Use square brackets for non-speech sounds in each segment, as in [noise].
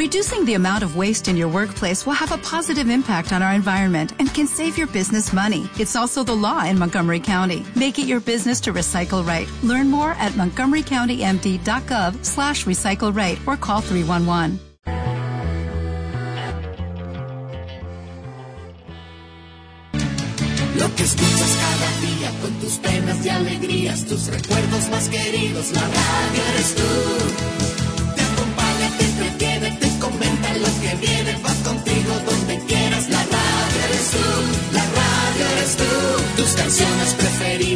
Reducing the amount of waste in your workplace will have a positive impact on our environment and can save your business money. It's also the law in Montgomery County. Make it your business to recycle right. Learn more at montgomerycountymd.gov slash recycle right or call 311. Lo que escuchas cada día con tus penas y alegrías, tus recuerdos más queridos, la radio eres tú.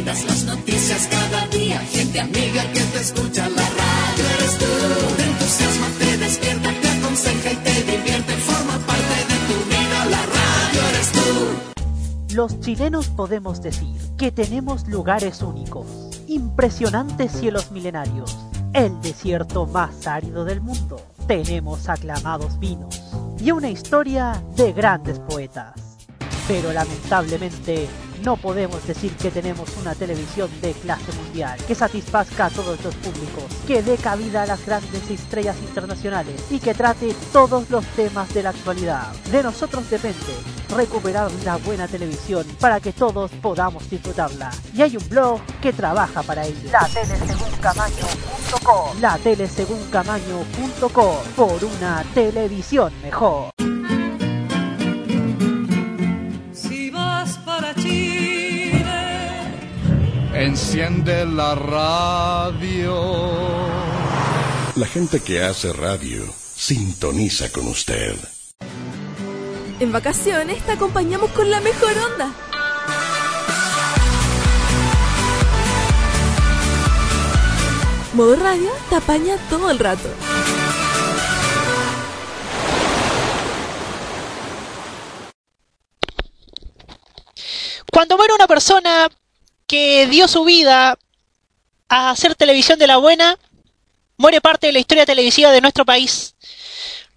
Las noticias cada día, gente amiga que te escucha, la radio eres tú. Te entusiasma, te despierta, te aconseja y te divierte, forma parte de tu vida, la radio eres tú. Los chilenos podemos decir que tenemos lugares únicos, impresionantes cielos milenarios, el desierto más árido del mundo. Tenemos aclamados vinos y una historia de grandes poetas. Pero lamentablemente no podemos decir que tenemos una televisión de clase mundial que satisfazca a todos los públicos, que dé cabida a las grandes estrellas internacionales y que trate todos los temas de la actualidad. De nosotros depende recuperar la buena televisión para que todos podamos disfrutarla. Y hay un blog que trabaja para ello. La telesegúncamaño.com La telesegúncamaño.com Por una televisión mejor. Enciende la radio. La gente que hace radio sintoniza con usted. En vacaciones te acompañamos con la mejor onda. Modo radio te apaña todo el rato. Cuando muere una persona que dio su vida a hacer televisión de la buena, muere parte de la historia televisiva de nuestro país.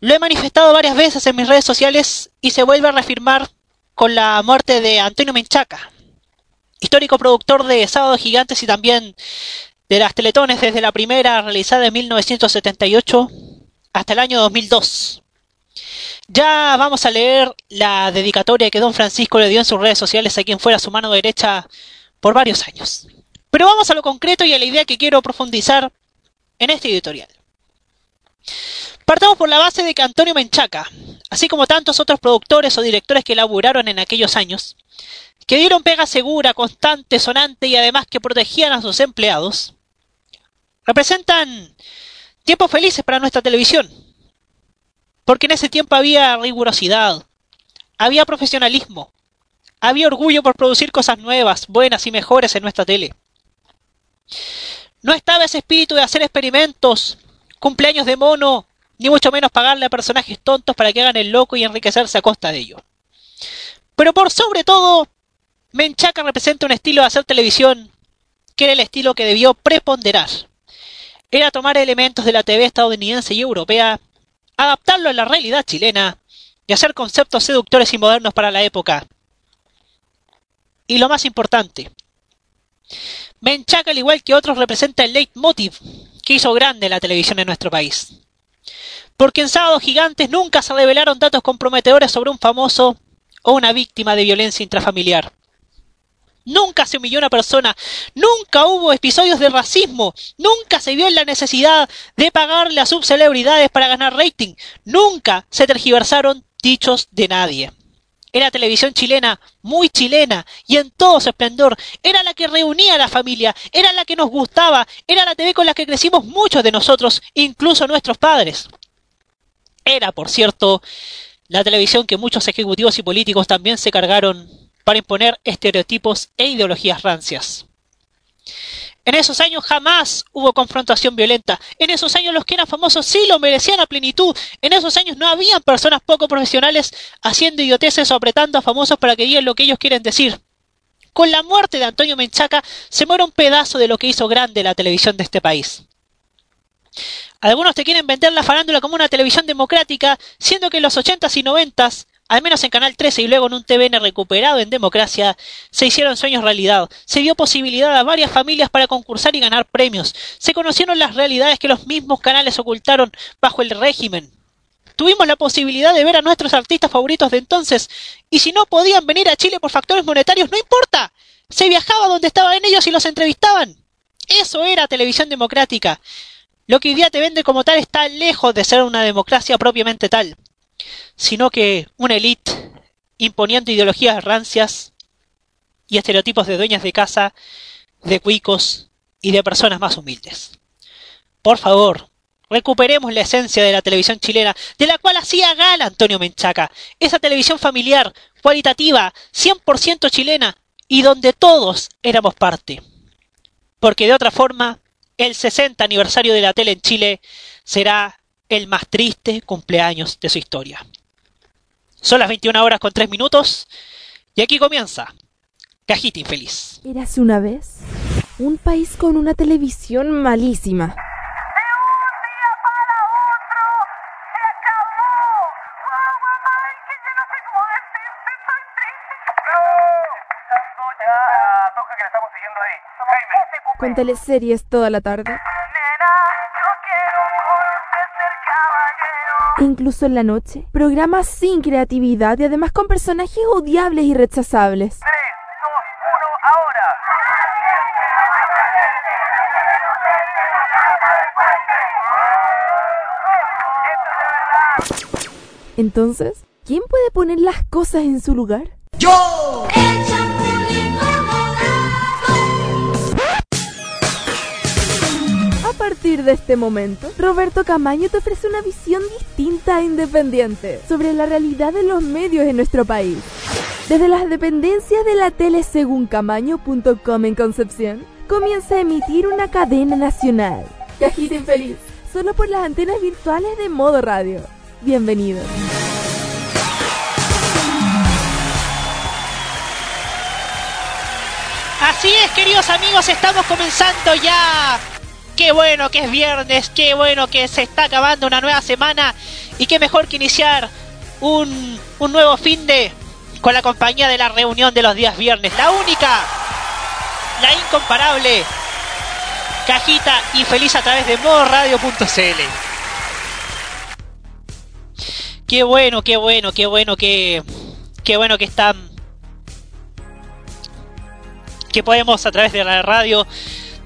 Lo he manifestado varias veces en mis redes sociales y se vuelve a reafirmar con la muerte de Antonio Menchaca, histórico productor de Sábado Gigantes y también de las Teletones desde la primera realizada en 1978 hasta el año 2002. Ya vamos a leer la dedicatoria que don Francisco le dio en sus redes sociales a quien fuera su mano derecha por varios años. Pero vamos a lo concreto y a la idea que quiero profundizar en este editorial. Partamos por la base de que Antonio Menchaca, así como tantos otros productores o directores que laburaron en aquellos años, que dieron pega segura, constante, sonante y además que protegían a sus empleados, representan tiempos felices para nuestra televisión. Porque en ese tiempo había rigurosidad, había profesionalismo, había orgullo por producir cosas nuevas, buenas y mejores en nuestra tele. No estaba ese espíritu de hacer experimentos, cumpleaños de mono, ni mucho menos pagarle a personajes tontos para que hagan el loco y enriquecerse a costa de ello. Pero por sobre todo, Menchaca representa un estilo de hacer televisión que era el estilo que debió preponderar. Era tomar elementos de la TV estadounidense y europea, adaptarlo a la realidad chilena y hacer conceptos seductores y modernos para la época. Y lo más importante, Menchaca, al igual que otros, representa el leitmotiv que hizo grande la televisión en nuestro país. Porque en Sábados Gigantes nunca se revelaron datos comprometedores sobre un famoso o una víctima de violencia intrafamiliar. Nunca se humilló una persona, nunca hubo episodios de racismo, nunca se vio en la necesidad de pagarle a subcelebridades para ganar rating, nunca se tergiversaron dichos de nadie. Era televisión chilena, muy chilena, y en todo su esplendor. Era la que reunía a la familia, era la que nos gustaba, era la TV con la que crecimos muchos de nosotros, incluso nuestros padres. Era, por cierto, la televisión que muchos ejecutivos y políticos también se cargaron para imponer estereotipos e ideologías rancias. En esos años jamás hubo confrontación violenta. En esos años los que eran famosos sí lo merecían a plenitud. En esos años no habían personas poco profesionales haciendo idioteces o apretando a famosos para que digan lo que ellos quieren decir. Con la muerte de Antonio Menchaca se muere un pedazo de lo que hizo grande la televisión de este país. Algunos te quieren vender la farándula como una televisión democrática, siendo que en los 80s y 90s al menos en Canal 13 y luego en un TVN recuperado en democracia, se hicieron sueños realidad. Se dio posibilidad a varias familias para concursar y ganar premios. Se conocieron las realidades que los mismos canales ocultaron bajo el régimen. tuvimos la posibilidad de ver a nuestros artistas favoritos de entonces, y si no podían venir a Chile por factores monetarios, no importa, se viajaba donde estaban ellos y los entrevistaban. Eso era televisión democrática. Lo que hoy día te vende como tal está lejos de ser una democracia propiamente tal, sino que una élite imponiendo ideologías rancias y estereotipos de dueñas de casa, de cuicos y de personas más humildes. Por favor, recuperemos la esencia de la televisión chilena, de la cual hacía gala Antonio Menchaca, esa televisión familiar, cualitativa, 100% chilena, y donde todos éramos parte. Porque de otra forma, el 60 aniversario de la tele en Chile será el más triste cumpleaños de su historia. Son las 21 horas con 3 minutos y aquí comienza Cajita Infeliz. Érase una vez un país con una televisión malísima. Con teleseries toda la tarde. Incluso en la noche, programas sin creatividad y además con personajes odiables y rechazables. Entonces, ¿quién puede poner las cosas en su lugar? ¡Yo! Partir de este momento, Roberto Camaño te ofrece una visión distinta e independiente sobre la realidad de los medios en nuestro país. Desde las dependencias de la tele según Camaño.com en Concepción, comienza a emitir una cadena nacional. Cajita infeliz, solo por las antenas virtuales de modo radio. Bienvenidos. Así es, queridos amigos, estamos comenzando ya. Qué bueno que es viernes, qué bueno que se está acabando una nueva semana y qué mejor que iniciar un, un nuevo fin de con la compañía de la reunión de los días viernes. La única, la incomparable, cajita y feliz a través de modoradio.cl. Qué bueno, qué bueno, qué bueno que, qué bueno que están, que podemos a través de la radio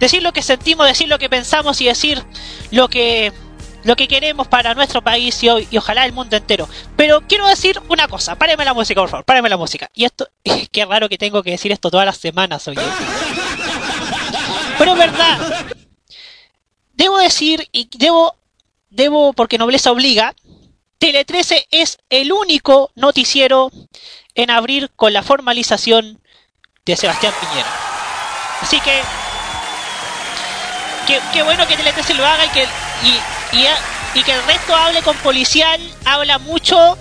decir lo que sentimos, decir lo que pensamos y decir lo que lo que queremos para nuestro país y, y, ojalá el mundo entero. Pero quiero decir una cosa, páreme la música, por favor, páreme la música. Y esto, [laughs] qué raro que tengo que decir esto todas las semanas, oye. Pero es verdad. Debo decir, y debo, debo, porque nobleza obliga, Tele 13 es el único noticiero en abrir con la formalización de Sebastián Piñera. Así que, qué, qué bueno que 13 lo haga y que, y, y, y que el resto hable con policial, habla mucho,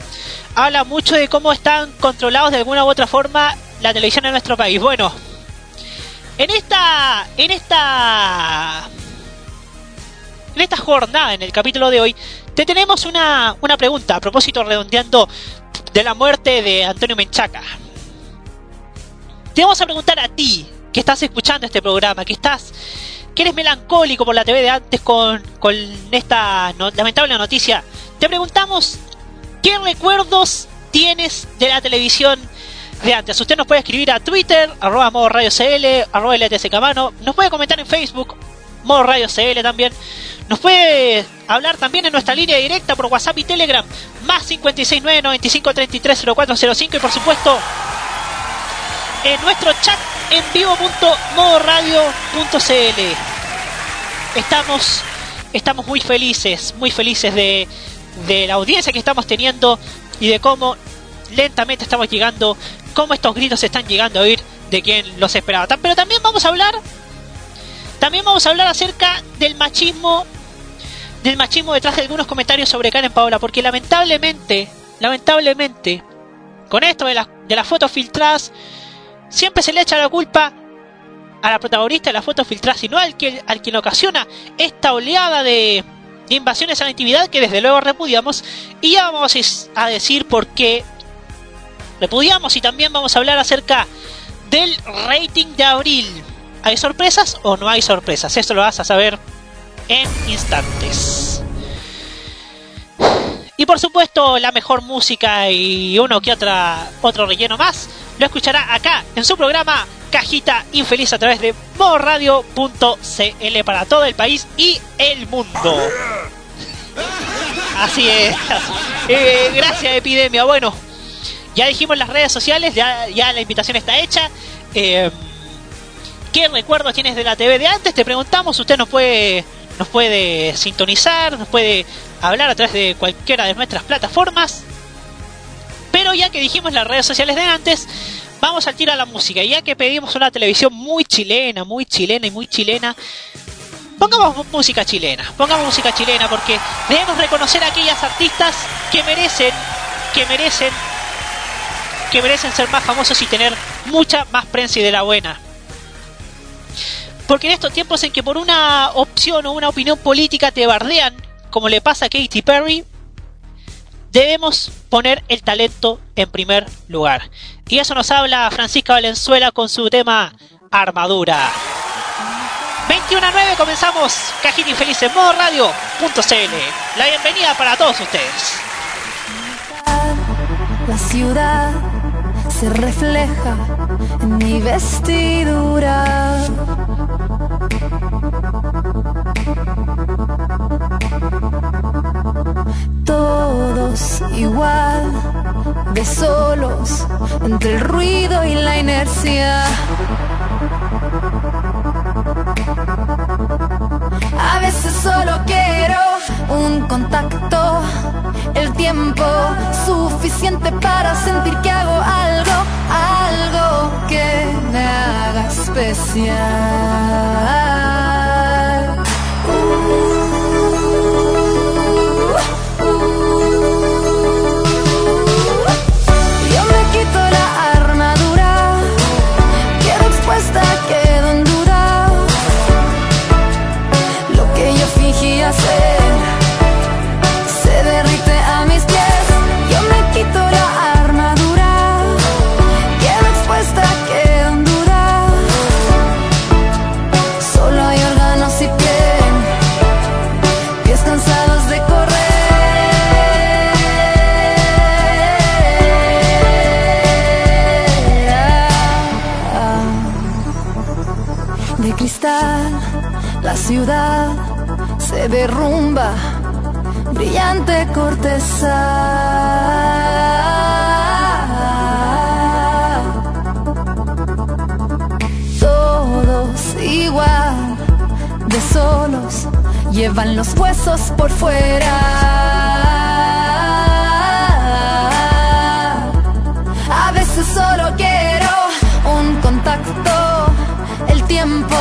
habla mucho de cómo están controlados de alguna u otra forma la televisión en nuestro país. Bueno, en esta, en esta, en esta jornada, en el capítulo de hoy, te tenemos una, una pregunta a propósito redondeando de la muerte de Antonio Menchaca. Te vamos a preguntar a ti, que estás escuchando este programa, que estás que eres melancólico por la TV de antes con, con esta lamentable noticia, te preguntamos qué recuerdos tienes de la televisión de antes. Usted nos puede escribir a Twitter, arroba modo radio CL, arroba LTS Camano, nos puede comentar en Facebook, modo radio CL también. Nos puede hablar también en nuestra línea directa por WhatsApp y Telegram, más 569 95 33 0405 y por supuesto en nuestro chat en vivo.modoradio.cl. Estamos, estamos muy felices, muy felices de, de la audiencia que estamos teniendo y de cómo lentamente estamos llegando, cómo estos gritos están llegando a oír de quien los esperaba. Pero también vamos a hablar, también vamos a hablar acerca del machismo, del machismo detrás de algunos comentarios sobre Karen Paola, porque lamentablemente, lamentablemente, con esto de, la, de las fotos filtradas, siempre se le echa la culpa a la protagonista de la foto filtrada, sino al que al quien ocasiona esta oleada de, invasiones a la intimidad que desde luego repudiamos. Y ya vamos a decir por qué repudiamos y también vamos a hablar acerca del rating de abril. ¿Hay sorpresas o no hay sorpresas? Esto lo vas a saber en instantes. Y por supuesto, la mejor música y uno que otra otro relleno más lo escuchará acá en su programa Cajita Infeliz a través de modoradio.cl para todo el país y el mundo. Así es. Eh, gracias, Epidemia. Bueno, ya dijimos las redes sociales, ya, ya la invitación está hecha. Eh, ¿Qué recuerdos tienes de la TV de antes? Te preguntamos, usted nos puede, nos puede sintonizar, nos puede hablar a través de cualquiera de nuestras plataformas. Pero ya que dijimos las redes sociales de antes, vamos a tirar la música. Ya que pedimos una televisión muy chilena, muy chilena y muy chilena, pongamos música chilena. Pongamos música chilena porque debemos reconocer a aquellas artistas que merecen, que merecen, que merecen ser más famosos y tener mucha más prensa y de la buena. Porque en estos tiempos en que por una opción o una opinión política te bardean, como le pasa a Katy Perry, debemos poner el talento en primer lugar. Y eso nos habla Francisca Valenzuela con su tema Armadura. 21 a 9 comenzamos Cajita Infeliz en modo radio.cl. La bienvenida para todos ustedes. La ciudad se refleja en mi vestidura. Igual, de solos, entre el ruido y la inercia. A veces solo quiero un contacto, el tiempo suficiente para sentir que hago algo, algo que me haga especial. Ciudad se derrumba, brillante corteza. Todos igual, de solos, llevan los huesos por fuera. A veces solo quiero un contacto, el tiempo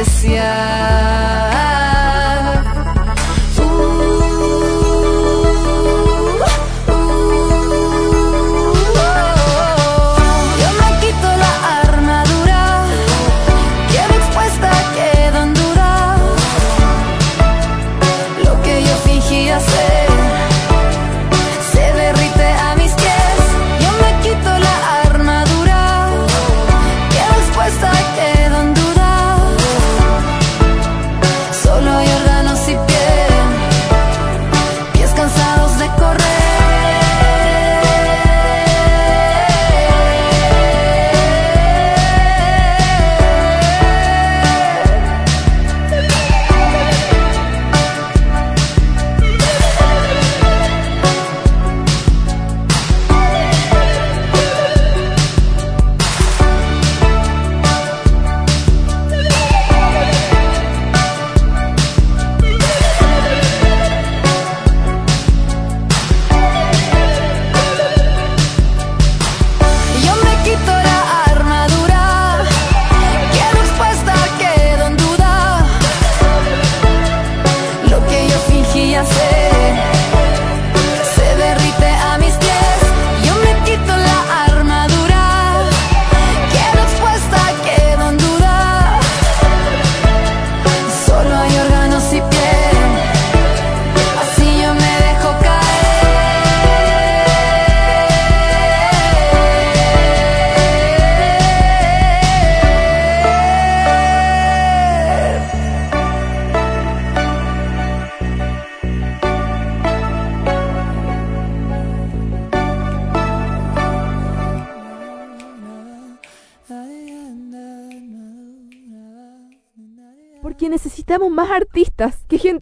especial.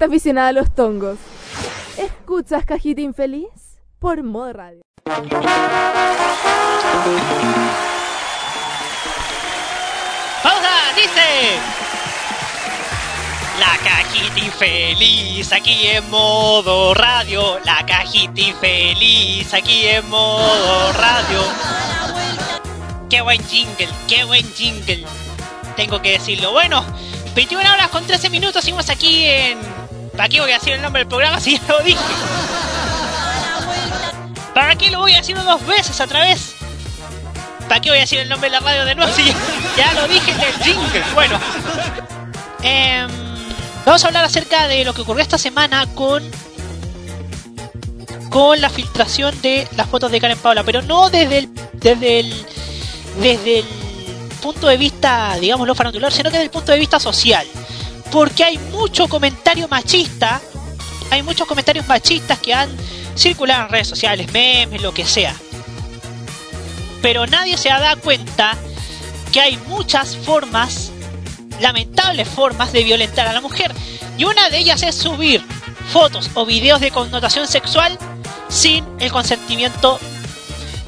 Aficionada a los tongos. ¿Escuchas Cajita Infeliz? Por Modo Radio. ¡Pausa! ¡Dice! La cajita infeliz aquí en modo radio. La cajita infeliz aquí en modo radio. Qué buen jingle, qué buen jingle. Tengo que decirlo. Bueno, 21 horas con 13 minutos. Seguimos aquí en. ¿Para qué voy a decir el nombre del programa si ya lo dije? ¿Para qué lo voy a decir dos veces a través? ¿Para qué voy a decir el nombre de la radio de nuevo si ya, lo dije en el jingle? Bueno. Em, vamos a hablar acerca de lo que ocurrió esta semana con con la filtración de las fotos de Karen Paula, pero no desde el desde el desde el punto de vista, digámoslo, farandular, sino que desde el punto de vista social. Porque hay mucho comentario machista, hay muchos comentarios machistas que han circulado en redes sociales, memes, lo que sea. Pero nadie se da cuenta que hay muchas formas, lamentables formas de violentar a la mujer. Y una de ellas es subir fotos o videos de connotación sexual sin el consentimiento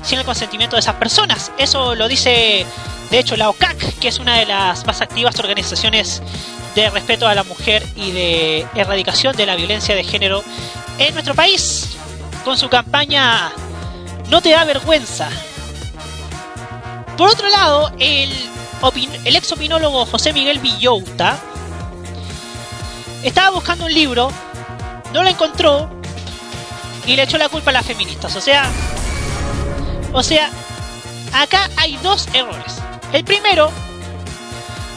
sin el consentimiento de esas personas. Eso lo dice de hecho, la OCAC, que es una de las más activas organizaciones de respeto a la mujer y de erradicación de la violencia de género en nuestro país, con su campaña No te da vergüenza. Por otro lado, el, el ex opinólogo José Miguel Villouta estaba buscando un libro, no lo encontró y le echó la culpa a las feministas. O sea, o sea, acá hay dos errores. El primero,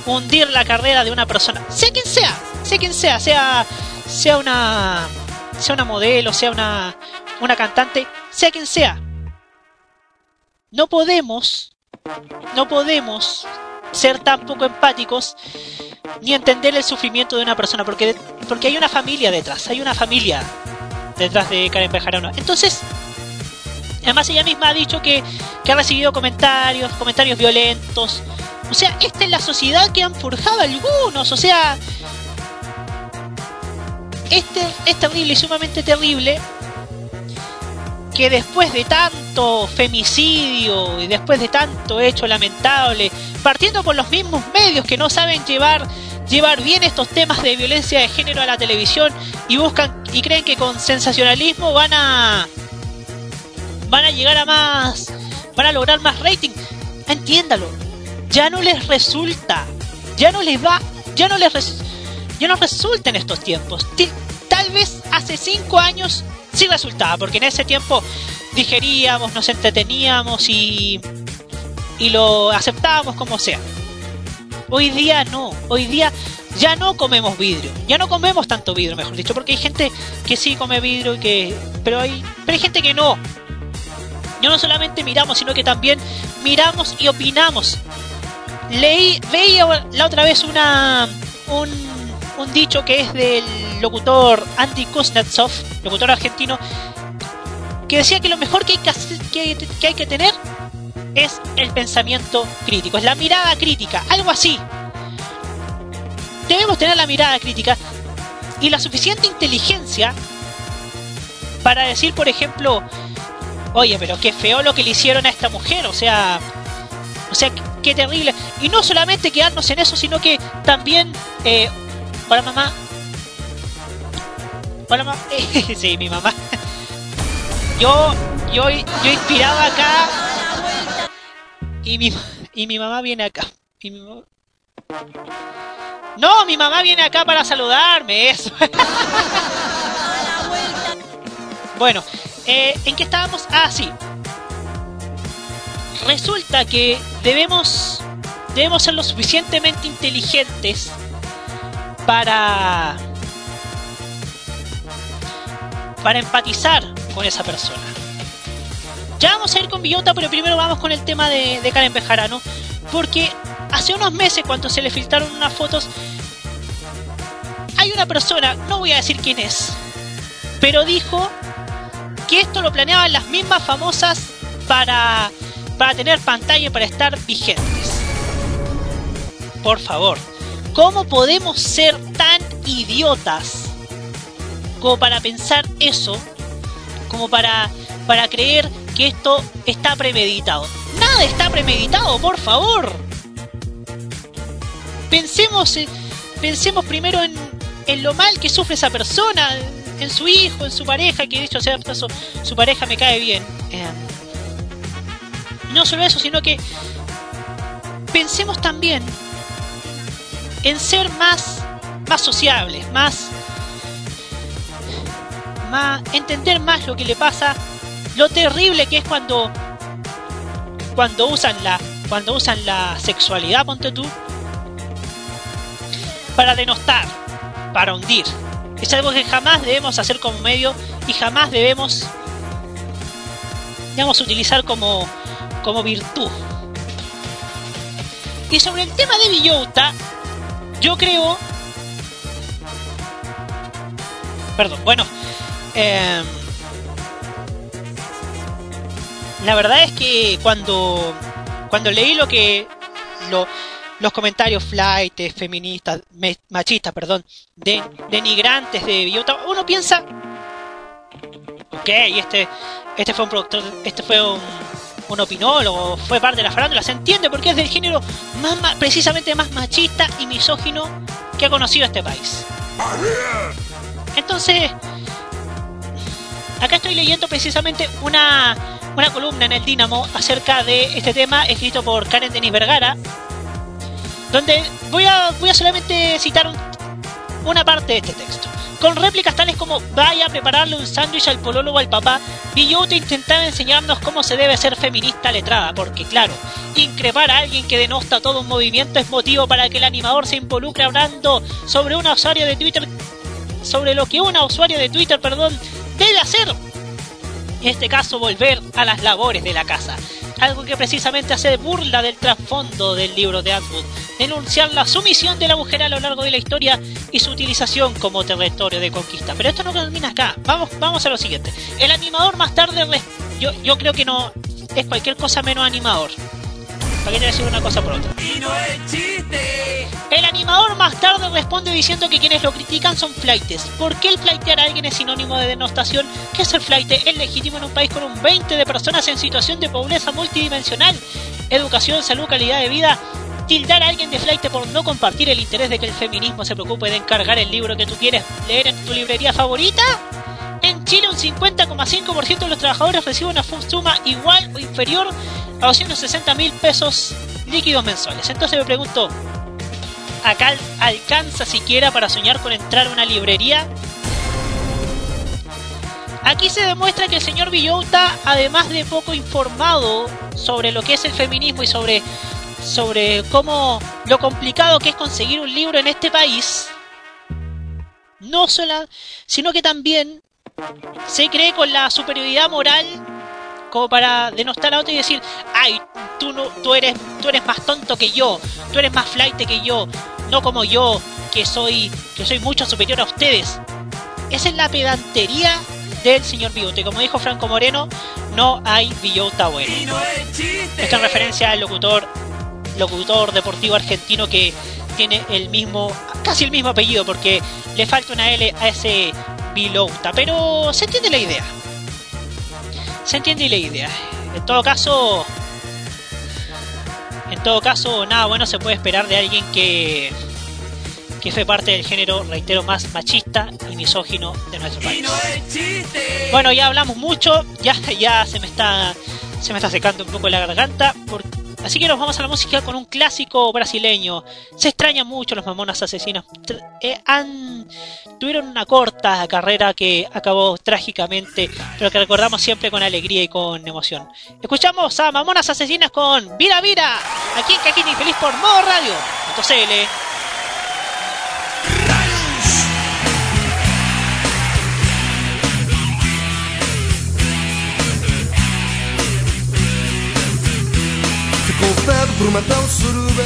hundir la carrera de una persona, sea quien sea, sea quien sea, sea, sea una, sea una modelo, sea una, una cantante, sea quien sea. No podemos, no podemos ser tan poco empáticos ni entender el sufrimiento de una persona, porque, porque hay una familia detrás, hay una familia detrás de Karen Bejarano. Entonces, Además ella misma ha dicho que, ha recibido comentarios, comentarios violentos. O sea, esta es la sociedad que han forjado algunos. O sea, este es terrible y sumamente terrible que después de tanto femicidio y después de tanto hecho lamentable, partiendo por los mismos medios que no saben llevar llevar bien estos temas de violencia de género a la televisión y buscan y creen que con sensacionalismo van a van a llegar a más, van a lograr más rating. Entiéndalo, ya no les resulta, ya no les va, ya no les ya no resulta en estos tiempos. Tal vez hace cinco años sí resultaba, porque en ese tiempo digeríamos, nos entreteníamos y, y lo aceptábamos como sea. Hoy día no, hoy día ya no comemos vidrio, ya no comemos tanto vidrio, mejor dicho, porque hay gente que sí come vidrio y que, pero hay, pero hay gente que no, no solamente miramos, sino que también miramos y opinamos. Leí, veía la otra vez una un, dicho que es del locutor Andy Kuznetsov, locutor argentino, que decía que lo mejor que hay que, que, hay que tener es el pensamiento crítico, es la mirada crítica, algo así. Debemos tener la mirada crítica y la suficiente inteligencia para decir, por ejemplo, oye, pero qué feo lo que le hicieron a esta mujer, o sea, o sea, qué, terrible. Y no solamente quedarnos en eso, sino que también, eh, hola mamá, hola mamá, [laughs] sí, mi mamá. Yo, yo, yo inspiraba acá y mi, y mi mamá viene acá. Y mi mamá... No, mi mamá viene acá para saludarme, eso. [laughs] bueno, eh, ¿En qué estábamos? Ah, sí. Resulta que debemos, debemos ser lo suficientemente inteligentes para, para empatizar con esa persona. Ya vamos a ir con Villota, pero primero vamos con el tema de, de Karen Bejarano. Porque hace unos meses, cuando se le filtraron unas fotos, hay una persona, no voy a decir quién es, pero dijo que esto lo planeaban las mismas famosas para, para tener pantalla y para estar vigentes. Por favor, ¿Cómo podemos ser tan idiotas como para pensar eso? Como para, para creer que esto está premeditado. Nada está premeditado, por favor. Pensemos, en- pensemos primero en, en lo mal que sufre esa persona, en su hijo, en su pareja, que de hecho sea su, su pareja me cae bien. Eh, no solo eso, sino que pensemos también en ser más, más sociables, más, más, entender más lo que le pasa, lo terrible que es cuando, cuando usan la, cuando usan la sexualidad, ponte tú, para denostar, para hundir. Es algo que jamás debemos hacer como medio y jamás debemos, digamos, utilizar como, como virtud. Y sobre el tema de Villota, yo creo... Perdón, bueno. eh, la verdad es que cuando, cuando leí lo que... Lo, los comentarios flight, feministas, machistas, perdón, de, denigrantes de Villota, uno piensa... Ok, este, este fue un productor, este fue un, un opinólogo, fue parte de la farándula, se entiende porque es del género más, precisamente más machista y misógino que ha conocido este país. Entonces, acá estoy leyendo precisamente una, una columna en el Dínamo acerca de este tema escrito por Karen Denis Vergara, donde voy a, voy a solamente citar un- una parte de este texto. Con réplicas tales como vaya a prepararle un sándwich al pololo o al papá, Villota intentaba enseñarnos cómo se debe ser feminista letrada, porque claro, increpar a alguien que denosta todo un movimiento es motivo para que el animador se involucre hablando sobre un usuario de Twitter, sobre lo que una usuario de Twitter, perdón, debe hacer. En este caso, volver a las labores de la casa. Algo que precisamente hace burla del trasfondo del libro de Atwood, denunciar la sumisión de la mujer a lo largo de la historia y su utilización como territorio de conquista. Pero esto no termina acá. Vamos, vamos a lo siguiente. El animador más tarde, yo, yo creo que no es cualquier cosa menos animador. ¿Para qué te decir una cosa por otra? El animador más tarde responde diciendo que quienes lo critican son flightes. ¿Por qué el flightear a alguien es sinónimo de denostación? ¿Qué es el flight? Es legítimo en un país con un 20 de personas en situación de pobreza multidimensional. Educación, salud, calidad de vida. Tildar a alguien de flight por no compartir el interés de que el feminismo se preocupe de encargar el libro que tú quieres leer en tu librería favorita. En Chile un 50,5% de los trabajadores reciben una suma igual o inferior a 260 mil pesos líquidos mensuales. Entonces me pregunto, ¿acá al- alcanza siquiera para soñar con entrar a una librería? Aquí se demuestra que el señor Villota, además de poco informado sobre lo que es el feminismo y sobre, sobre cómo lo complicado que es conseguir un libro en este país, no solo, sino que también se cree con la superioridad moral como para denostar a otro y decir, ay, tú no, tú eres, tú eres más tonto que yo, tú eres más flight que yo, no como yo, que soy, que soy mucho superior a ustedes. Esa es la pedantería del señor Bigote. Como dijo Franco Moreno, no hay Villota bueno. Esto en referencia al locutor, locutor deportivo argentino que tiene el mismo, casi el mismo apellido, porque le falta una L a ese Villouta. Pero se entiende la idea. Se entiende la idea. En todo caso, en todo caso, nada bueno se puede esperar de alguien que que fue parte del género, reitero, más machista y misógino de nuestro país. Bueno, ya hablamos mucho, ya, ya se me está se me está secando un poco la garganta, por- así que nos vamos a la música con un clásico brasileño. Se extrañan mucho los mamonas asesinos. Eh, han tuvieron una corta carrera que acabó trágicamente, pero que recordamos siempre con alegría y con emoción. Escuchamos a Mamonas Asesinas con Vira Vira, aquí en Caquini Feliz por Modo Radio. CL. Por suruba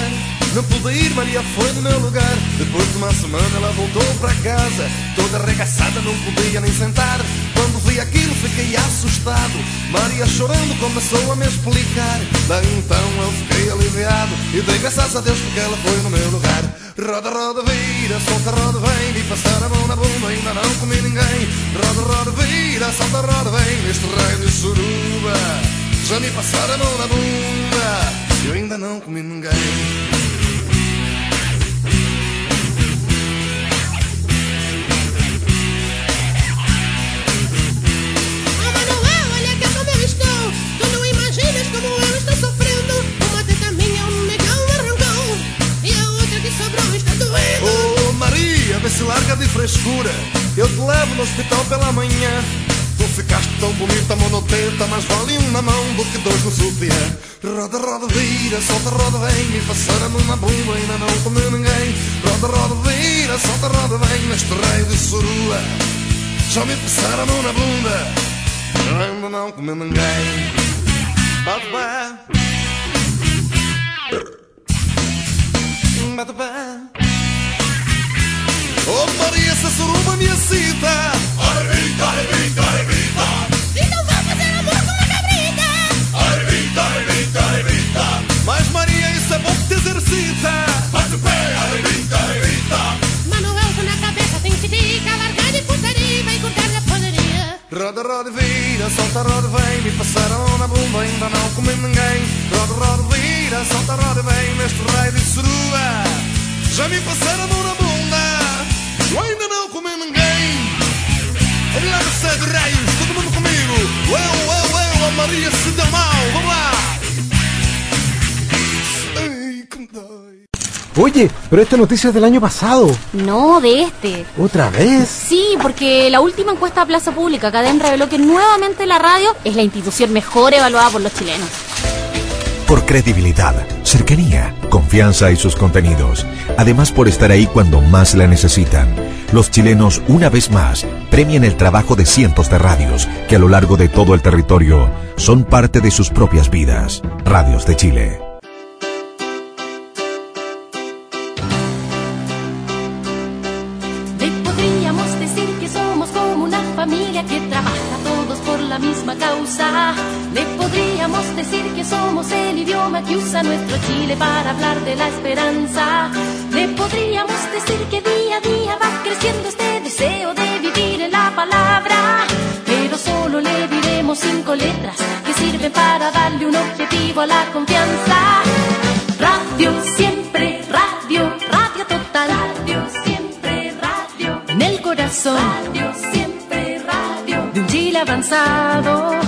Não pude ir, Maria foi no meu lugar. Depois de uma semana ela voltou para casa Toda arregaçada, não podia nem sentar. Quando vi aquilo fiquei assustado. Maria chorando começou a me explicar. Daí então eu fiquei aliviado E dei graças a Deus porque ela foi no meu lugar. Roda, roda, vira, solta, roda, vem E passar a mão na bunda, ainda não comi ninguém. Roda, roda, vira, solta, roda, vem Neste rei de suruba. Já me passaram a mão na bunda Eu ainda não comi ninguém vê se larga de frescura. Eu te levo no hospital pela manhã. Tu ficaste tão bonita, monoteta, mas vale um na mão do que dois no sutiã. Roda, roda, vira, solta, roda, vem. E passaram na bunda, ainda não comeu ninguém. Roda, roda, vira, solta, roda, vem. Neste rei de surua, já me passaram na bunda. Ainda não comeu ninguém. Bate pé. Bate pé. Oh Maria, essa suruba me excita Arrebita, arrebita, arrebita exercita Bate o pé, arrebita, arrebita Manuel, na cabeça tem que ficar Largar de putaria vai cortar na poderia Roda, roda, vira, solta, roda, vem Me passaram na bunda, ainda não comi ninguém Roda, roda, vira, solta, roda, vem Neste raio de surua Já me passaram na bunda eu ainda não comi ninguém. Lança de raios, todo mundo comigo. Eu, eu, eu, a Maria se deu mal. Vamos lá. Oye, pero esta noticia es del año pasado. No, de este. ¿Otra vez? Sí, porque la última encuesta a Plaza Pública, Cadena reveló que nuevamente la radio es la institución mejor evaluada por los chilenos por credibilidad, cercanía, confianza y sus contenidos. Además por estar ahí cuando más la necesitan. Los chilenos, una vez más, premian el trabajo de cientos de radios que a lo largo de todo el territorio son parte de sus propias vidas. Radios de Chile. Que usa nuestro Chile para hablar de la esperanza. Le podríamos decir que día a día va creciendo este deseo de vivir en la palabra. Pero solo le diremos cinco letras que sirven para darle un objetivo a la confianza. Radio siempre, radio, radio total. Radio siempre, radio. En el corazón. Radio siempre, radio. De un Chile avanzado.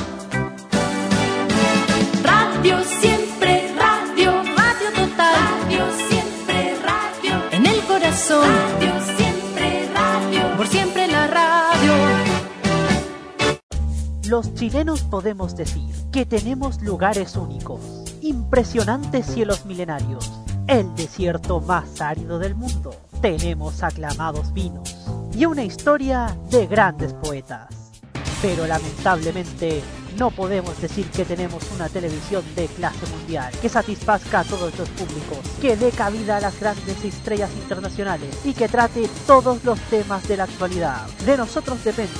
Los chilenos podemos decir que tenemos lugares únicos, impresionantes cielos milenarios, el desierto más árido del mundo. Tenemos aclamados vinos y una historia de grandes poetas. Pero lamentablemente no podemos decir que tenemos una televisión de clase mundial que satisfazca a todos los públicos, que dé cabida a las grandes estrellas internacionales y que trate todos los temas de la actualidad. De nosotros depende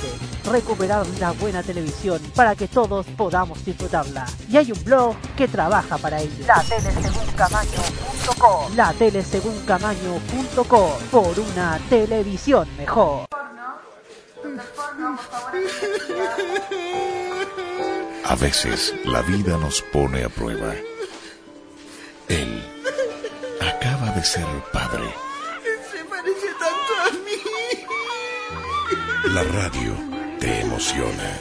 recuperar una buena televisión para que todos podamos disfrutarla. Y hay un blog que trabaja para ello. La teleseguncamaño.com La teleseguncamaño.com Por una televisión mejor. [laughs] A veces la vida nos pone a prueba. Él acaba de ser padre. Se parece tanto a mí. La radio te emociona.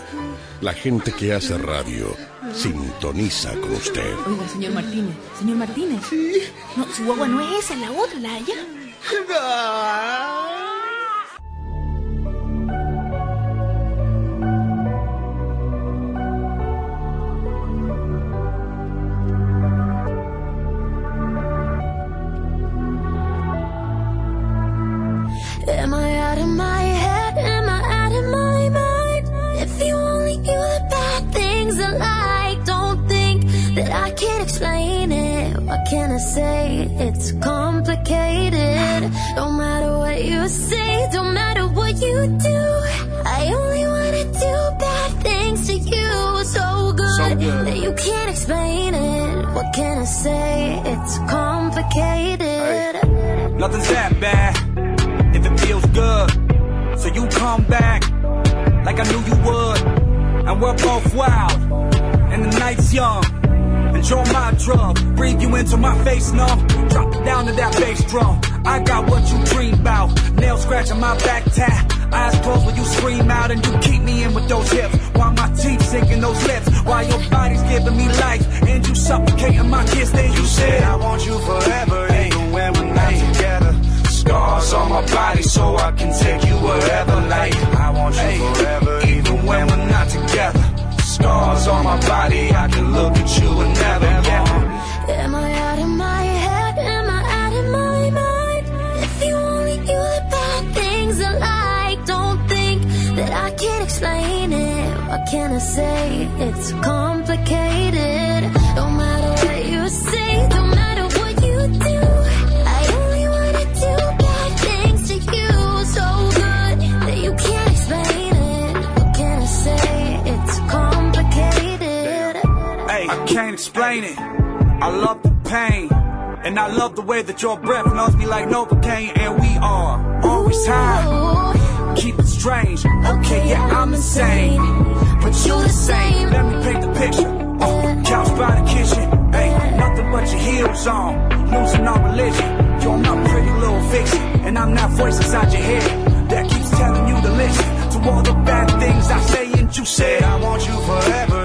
La gente que hace radio sintoniza con usted. Oiga, señor Martínez. Señor Martínez. No, su guagua no es esa, la otra, la de allá. Am What can I say? It's complicated. Don't matter what you say, don't matter what you do. I only wanna do bad things to you. So good, So good. that you can't explain it. What can I say? It's complicated. Nothing's that bad if it feels good. So you come back like I knew you would. And we're both wild, and the night's young. Enjoy my drug, breathe you into my face, no. Drop it down to that bass drum. I got what you dream about. Nail scratching my back tap. Eyes closed when you scream out and you keep me in with those hips. While my teeth sinking those lips. While your body's giving me life. And you suffocating my kiss. Then you said, I want you forever. Even when we're not together. Scars on my body so I can take you wherever. Like, I want you forever. Even when we're not together. Scars on my body. I can look at you and never, yeah. Am I out of my head? Am I out of my mind? If you only knew the bad things I like, don't think that I can't explain it. What can I say? It's complicated. Explain it. I love the pain. And I love the way that your breath knows me like Novocaine. And we are always high. Keep it strange. Okay, yeah, I'm insane. But you the same. Let me paint the picture. Uh, couch by the kitchen. Hey, nothing but your heels on. Losing all religion. You're my pretty little vixen. And I'm that voice inside your head that keeps telling you to listen to all the bad things I say and you said. I want you forever,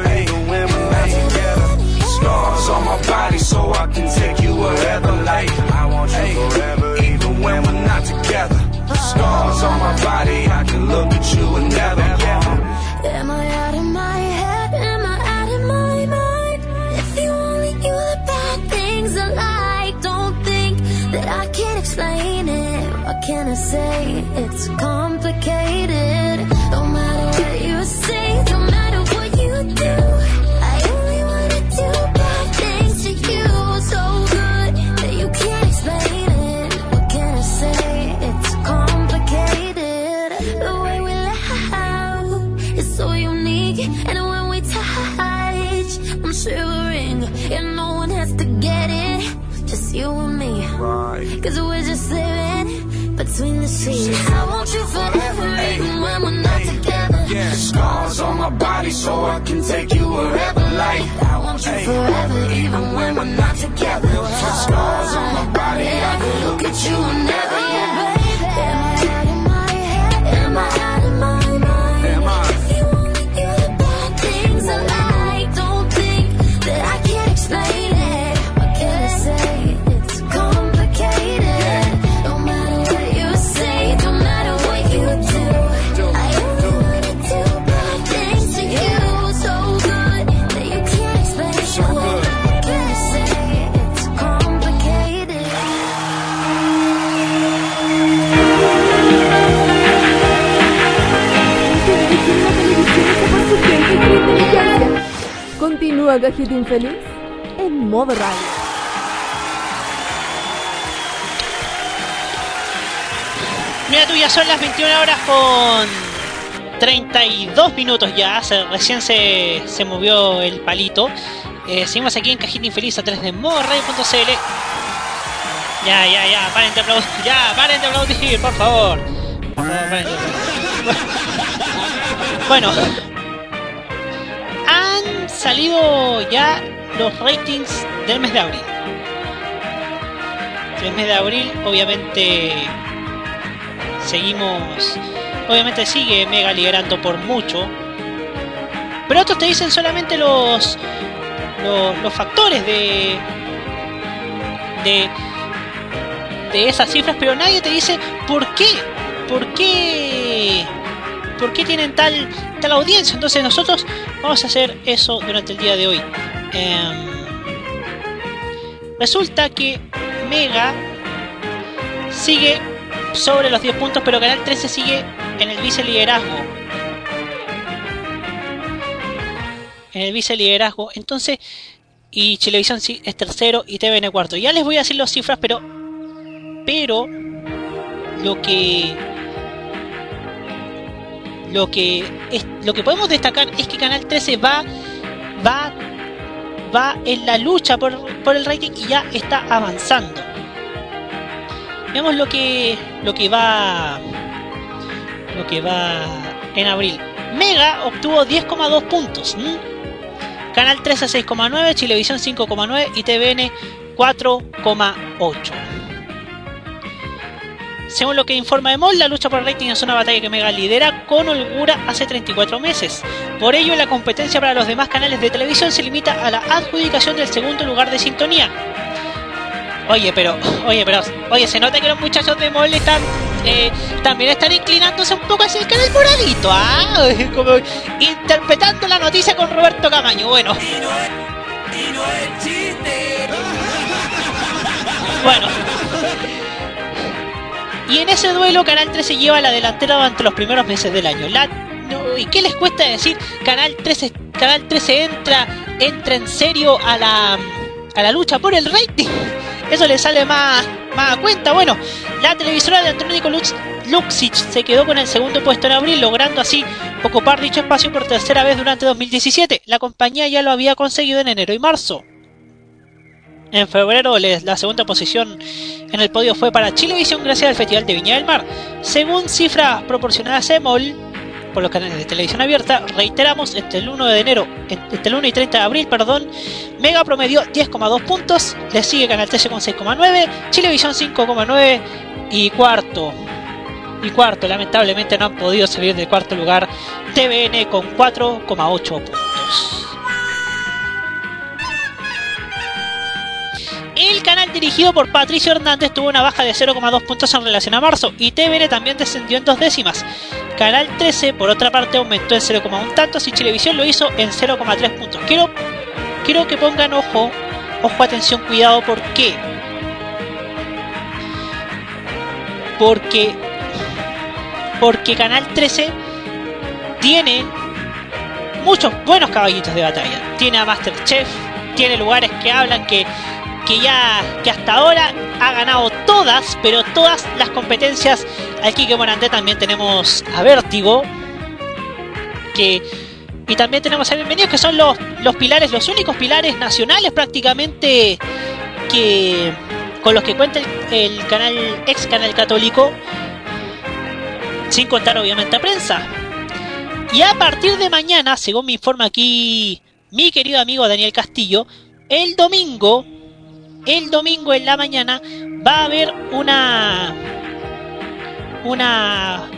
Scars on my body so I can take you wherever. I want you forever, even when we're not together. Scars on my body, I can look at you and never, yeah. Am I out of my head? Am I out of my mind? If you only knew the bad things I like, don't think that I can't explain it. What can I say? It's complicated. Sheets. I want you forever, even when we're not together. Yeah, scars on my body so I can take you wherever. Like, I want you forever, even when we're not together. Scars on my body, I can look at you and Continúa Cajita Infeliz en modo radio. Mira tú, ya son las 21 horas con 32 minutos ya. se- recién se, se movió el palito. Eh, seguimos aquí en Cajita Infeliz a través de modoradio.cl. Ya, ya, ya, paren de aplaudir. Ya, paren de aplaudir, por favor. Por favor, paren de aplaudir. Bueno, salido ya los ratings del mes de abril. El mes de abril, obviamente, seguimos. Obviamente sigue Mega liderando por mucho. Pero otros te dicen solamente los. los, los factores de. de. de esas cifras, pero nadie te dice por qué. ¿Por qué? ¿Por qué tienen tal, tal audiencia? Entonces nosotros vamos a hacer eso durante el día de hoy. Em, resulta que Mega sigue sobre los 10 puntos, pero Canal 13 sigue en el vice liderazgo. En el vice liderazgo. Entonces, y Televisión es tercero y TVN cuarto. Ya les voy a decir las cifras, pero. Pero. Lo que. Lo que. Es, lo que podemos destacar es que Canal 13 va. Va. va en la lucha por, por el rating y ya está avanzando. Veamos lo que lo que va lo que va en abril. Mega obtuvo 10,2 puntos. Canal 13 6,9, Chilevisión 5,9 y TVN 4,8. Según lo que informa Emol, la lucha por el rating es una batalla que Mega lidera con holgura hace 34 meses. Por ello, la competencia para los demás canales de televisión se limita a la adjudicación del segundo lugar de sintonía. Oye, pero, oye, pero, oye, se nota que los muchachos de Emol están, eh, también están inclinándose un poco hacia el canal moradito, ¿ah? [laughs] Como interpretando la noticia con Roberto Camaño. Bueno. Bueno. Y en ese duelo Canal 13 lleva la delantera durante los primeros meses del año. La- ¿Y qué les cuesta decir? Canal 13, Canal 13 entra, entra en serio a la, a la lucha por el rating. [laughs] Eso le sale más, más a cuenta. Bueno, la televisora de Andrónico Lux, Luxic se quedó con el segundo puesto en abril, logrando así ocupar dicho espacio por tercera vez durante 2017. La compañía ya lo había conseguido en enero y marzo. En febrero la segunda posición en el podio fue para Chilevisión gracias al Festival de Viña del Mar. Según cifras proporcionadas a EMOL por los canales de televisión abierta, reiteramos, entre el 1 de enero, entre el 1 y 30 de abril, perdón, Mega promedió 10,2 puntos, le sigue Canal 13 con 6,9, Chilevisión 5,9 y cuarto. Y cuarto, lamentablemente no han podido salir del cuarto lugar TVN con 4,8 puntos. El canal dirigido por Patricio Hernández tuvo una baja de 0,2 puntos en relación a marzo y TVN también descendió en dos décimas. Canal 13, por otra parte, aumentó en 0,1 tantos y Chilevisión lo hizo en 0,3 puntos. Quiero, quiero que pongan ojo, ojo, atención, cuidado, ¿por qué? Porque, porque Canal 13 tiene muchos buenos caballitos de batalla. Tiene a Masterchef, tiene lugares que hablan que que ya que hasta ahora ha ganado todas, pero todas las competencias. Aquí que Morandé también tenemos a Vértigo, que y también tenemos a Bienvenidos, que son los, los pilares, los únicos pilares nacionales prácticamente que con los que cuenta el, el canal ex canal católico, sin contar obviamente a prensa. Y a partir de mañana, según me informa aquí mi querido amigo Daniel Castillo, el domingo el domingo en la mañana va a haber una una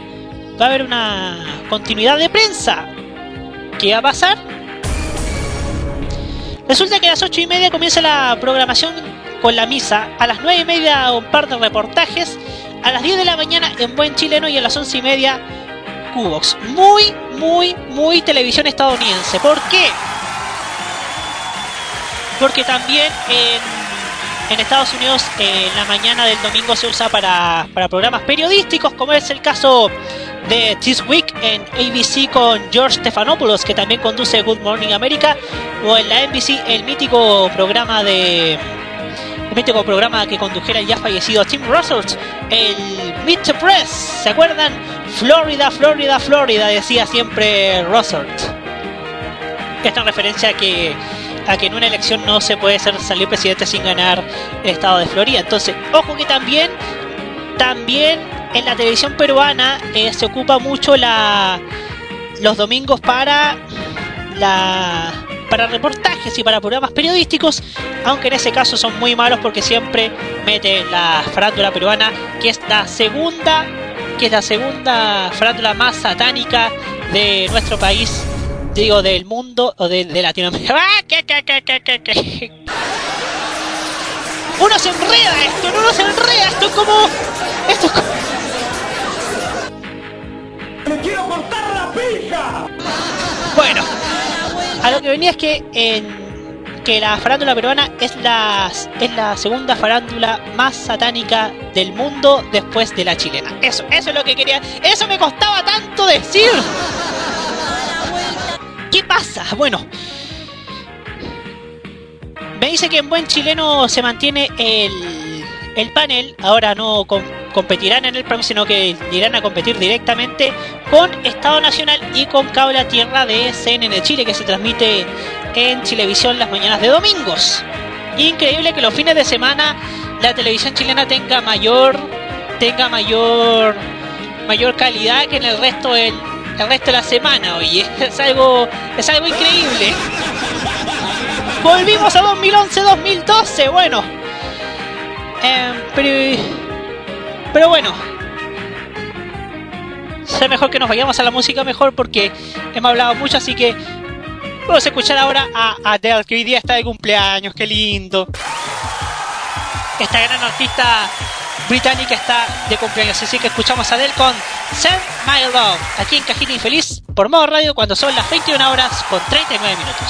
va a haber una continuidad de prensa. ¿qué va a pasar? resulta que a las ocho y media comienza la programación con la misa. A las nueve y media un par de reportajes. A las 10 de la mañana en Buen Chileno y a las once y media Cubox. Muy muy muy televisión estadounidense. ¿por qué? porque también en en Estados Unidos eh, en la mañana del domingo se usa para, para programas periodísticos, como es el caso de This Week en ABC con George Stephanopoulos, que también conduce Good Morning America, o en la NBC el mítico programa de el mítico programa que condujera el ya fallecido Tim Russell, el Meet the Press, ¿se acuerdan? Florida, Florida, Florida, decía siempre Russell. Esta en referencia que a que en una elección no se puede ser salir presidente sin ganar el estado de Florida. Entonces, ojo que también, también en la televisión peruana eh, se ocupa mucho la los domingos para la para reportajes y para programas periodísticos, aunque en ese caso son muy malos porque siempre mete la farándula peruana, que es la segunda, que es la segunda farándula más satánica de nuestro país digo, del mundo o de, de Latinoamérica. [laughs] ¡Ah! ¿Qué, qué, qué, qué, qué, qué? Uno se enreda esto, uno se enreda, esto es como. Esto es como. ¡Me quiero cortar la pija! Bueno, a lo que venía es que en que la farándula peruana es la, es la segunda farándula más satánica del mundo después de la chilena. Eso, eso es lo que quería. Eso me costaba tanto decir. ¿Qué pasa? Bueno, me dice que en buen chileno se mantiene el, el panel. Ahora no competirán en el PROM, sino que irán a competir directamente con Estado Nacional y con Cable a Tierra de CNN Chile, que se transmite en Chilevisión las mañanas de domingos. Increíble que los fines de semana la televisión chilena tenga mayor tenga mayor mayor calidad que en el resto del, el resto de la semana, oye. [laughs] Es algo, es algo increíble. Volvimos a 2011-2012, bueno. Em, pero, pero bueno. Es mejor que nos vayamos a la música mejor porque hemos hablado mucho, así que vamos a escuchar ahora a Adele, que hoy día está de cumpleaños, qué lindo. Esta gran artista británica está de cumpleaños. Así que escuchamos a Adele con Send My Love, aquí en Cajita Infeliz, por modo radio, cuando son las 21 horas con 39 minutos.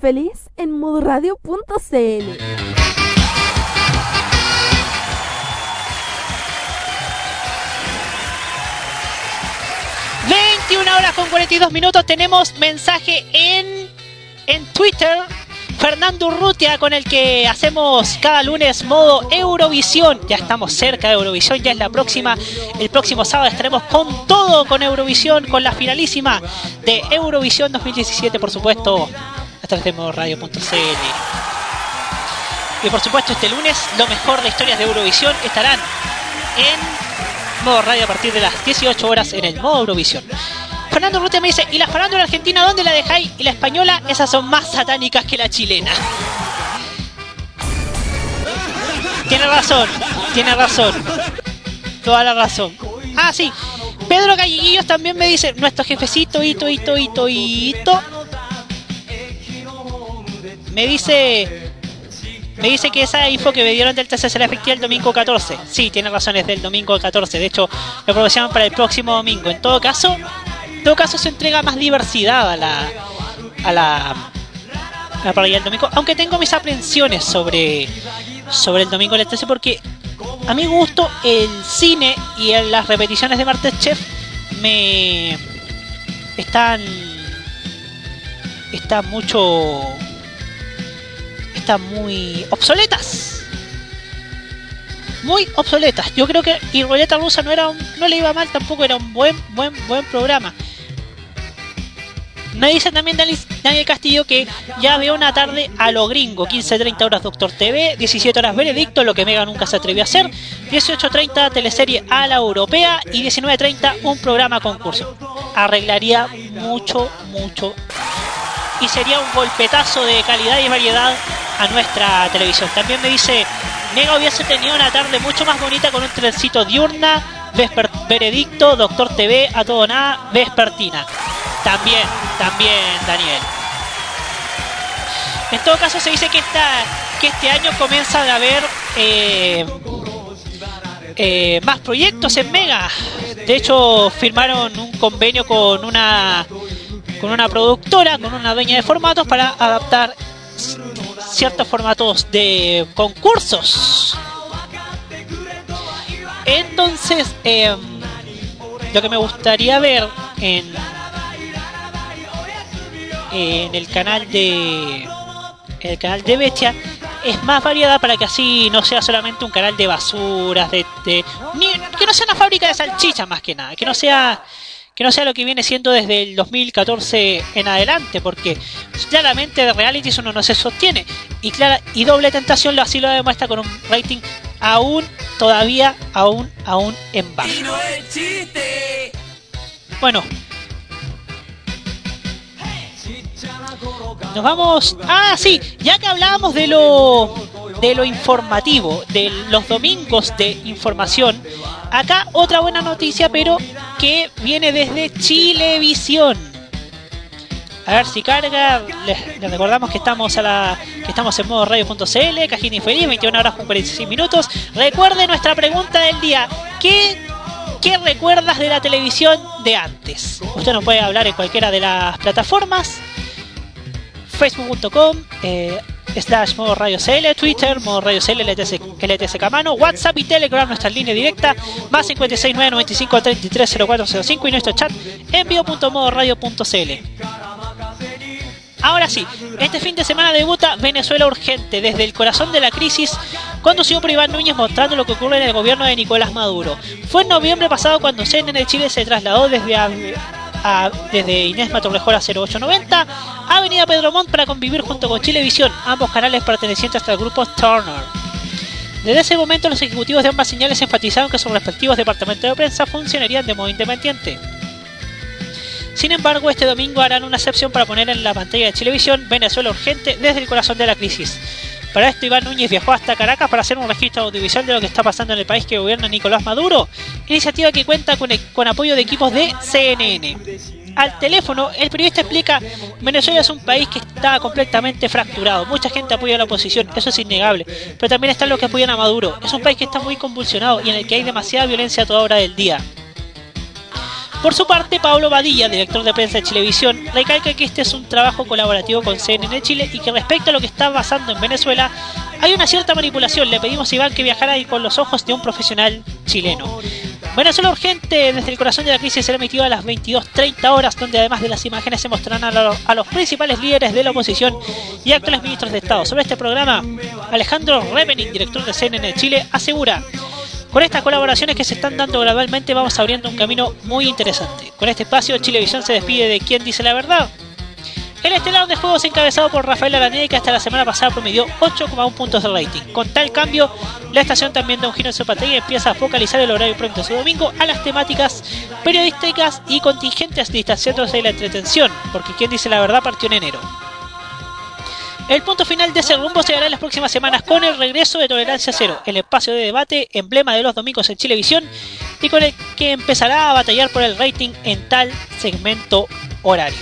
Feliz en modoradio.cl. una hora con 42 minutos tenemos mensaje en, en Twitter. Fernando Urrutia con el que hacemos cada lunes modo Eurovisión. Ya estamos cerca de Eurovisión, ya es la próxima. El próximo sábado estaremos con todo con Eurovisión, con la finalísima de Eurovisión 2017, por supuesto a través de modoradio.cl. Y por supuesto este lunes lo mejor de historias de Eurovisión estarán en modo radio a partir de las 18 horas en el modo Eurovisión. Fernando Rute me dice, ¿y la farándula argentina dónde la dejáis? Y la española, esas son más satánicas que la chilena. Tiene razón, tiene razón. Toda la razón. Ah, sí. Pedro Galleguillos también me dice, nuestro jefecito, hito, hito, hito, hito. Me dice, me dice que esa info que me dieron del TC será efectiva el domingo 14. Sí, tiene razón, es del domingo 14. De hecho, lo promocionan para el próximo domingo. En todo caso, en todo caso se entrega más diversidad a la, a la, a la parrilla del domingo. Aunque tengo mis aprensiones sobre, sobre el domingo del TC porque a mi gusto el cine y las repeticiones de Masterchef me están están mucho muy obsoletas. Muy obsoletas. Yo creo que y Ruleta Rusa no era no le iba mal tampoco era un buen buen buen programa. Me dice también Dani- Daniel Castillo que ya veo una tarde a lo gringo, 15.30 horas Doctor TV, 17 horas Veredicto, lo que Mega nunca se atrevió a hacer, 18.30 teleserie a la europea y 19.30 un programa concurso. Arreglaría mucho, mucho. Y sería un golpetazo de calidad y variedad a nuestra televisión. También me dice, Mega hubiese tenido una tarde mucho más bonita con un trencito diurna, Vesper Veredicto, Doctor TV, a todo nada, Vespertina. También, también, Daniel. En todo caso se dice que esta, que este año comienza a haber eh, eh, más proyectos en Mega. De hecho, firmaron un convenio con una con una productora, con una dueña de formatos para adaptar ciertos formatos de concursos. Entonces, eh, lo que me gustaría ver en en el canal de el canal de Bestia es más variada para que así no sea solamente un canal de basuras de, de- que no sea una fábrica de salchichas más que nada que no sea que no sea lo que viene siendo desde el 2014 en adelante porque claramente de reality uno no se sostiene. Y clara y doble tentación lo así lo demuestra con un rating aún todavía aún aún en baja. Bueno Nos vamos. Ah, sí, ya que hablábamos de lo de lo informativo, de los domingos de información, acá otra buena noticia, pero que viene desde Chilevisión. A ver si carga. Les, les recordamos que estamos a la que estamos en modo radio.cl, Cajín Infeliz, 21 horas con 46 minutos. Recuerde nuestra pregunta del día. ¿Qué ¿Qué recuerdas de la televisión de antes? Usted nos puede hablar en cualquiera de las plataformas facebook.com eh, slash modo radio CL, Twitter, modo radio CL, LTS, Camano, WhatsApp y Telegram, nuestra línea directa, más 569 95 33 0405 y nuestro chat envío.modoradio.cl. Ahora sí, este fin de semana debuta Venezuela Urgente desde el corazón de la crisis, conducido por Iván Núñez mostrando lo que ocurre en el gobierno de Nicolás Maduro. Fue en noviembre pasado cuando CNN Chile se trasladó desde, desde Inés Matorrejola 0890 a Avenida Pedro Montt para convivir junto con Chilevisión, ambos canales pertenecientes al grupo Turner. Desde ese momento los ejecutivos de ambas señales enfatizaron que sus respectivos departamentos de prensa funcionarían de modo independiente. Sin embargo, este domingo harán una excepción para poner en la pantalla de televisión Venezuela urgente desde el corazón de la crisis. Para esto, Iván Núñez viajó hasta Caracas para hacer un registro audiovisual de lo que está pasando en el país que gobierna Nicolás Maduro, iniciativa que cuenta con, e- con apoyo de equipos de CNN. Al teléfono, el periodista explica, Venezuela es un país que está completamente fracturado, mucha gente apoya a la oposición, eso es innegable, pero también están los que apoyan a Maduro, es un país que está muy convulsionado y en el que hay demasiada violencia a toda hora del día. Por su parte, Pablo Badilla, director de prensa de Chilevisión, recalca que este es un trabajo colaborativo con CNN Chile y que respecto a lo que está pasando en Venezuela, hay una cierta manipulación. Le pedimos a Iván que viajara ahí con los ojos de un profesional chileno. Venezuela Urgente, desde el corazón de la crisis, será emitido a las 22.30 horas, donde además de las imágenes se mostrarán a, lo- a los principales líderes de la oposición y actuales ministros de Estado. Sobre este programa, Alejandro Revening, director de CNN Chile, asegura con estas colaboraciones que se están dando gradualmente vamos abriendo un camino muy interesante. Con este espacio, Chilevisión se despide de quien dice la verdad. El estelar de juegos encabezado por Rafael Araneda que hasta la semana pasada promedió 8,1 puntos de rating. Con tal cambio, La estación también da un giro en su pantalla y empieza a focalizar el horario pronto su domingo a las temáticas periodísticas y contingentes distanciándose de la entretención, porque quien dice la verdad partió en enero. El punto final de ese rumbo se dará en las próximas semanas con el regreso de Tolerancia Cero, el espacio de debate emblema de los domingos en Chilevisión y con el que empezará a batallar por el rating en tal segmento horario.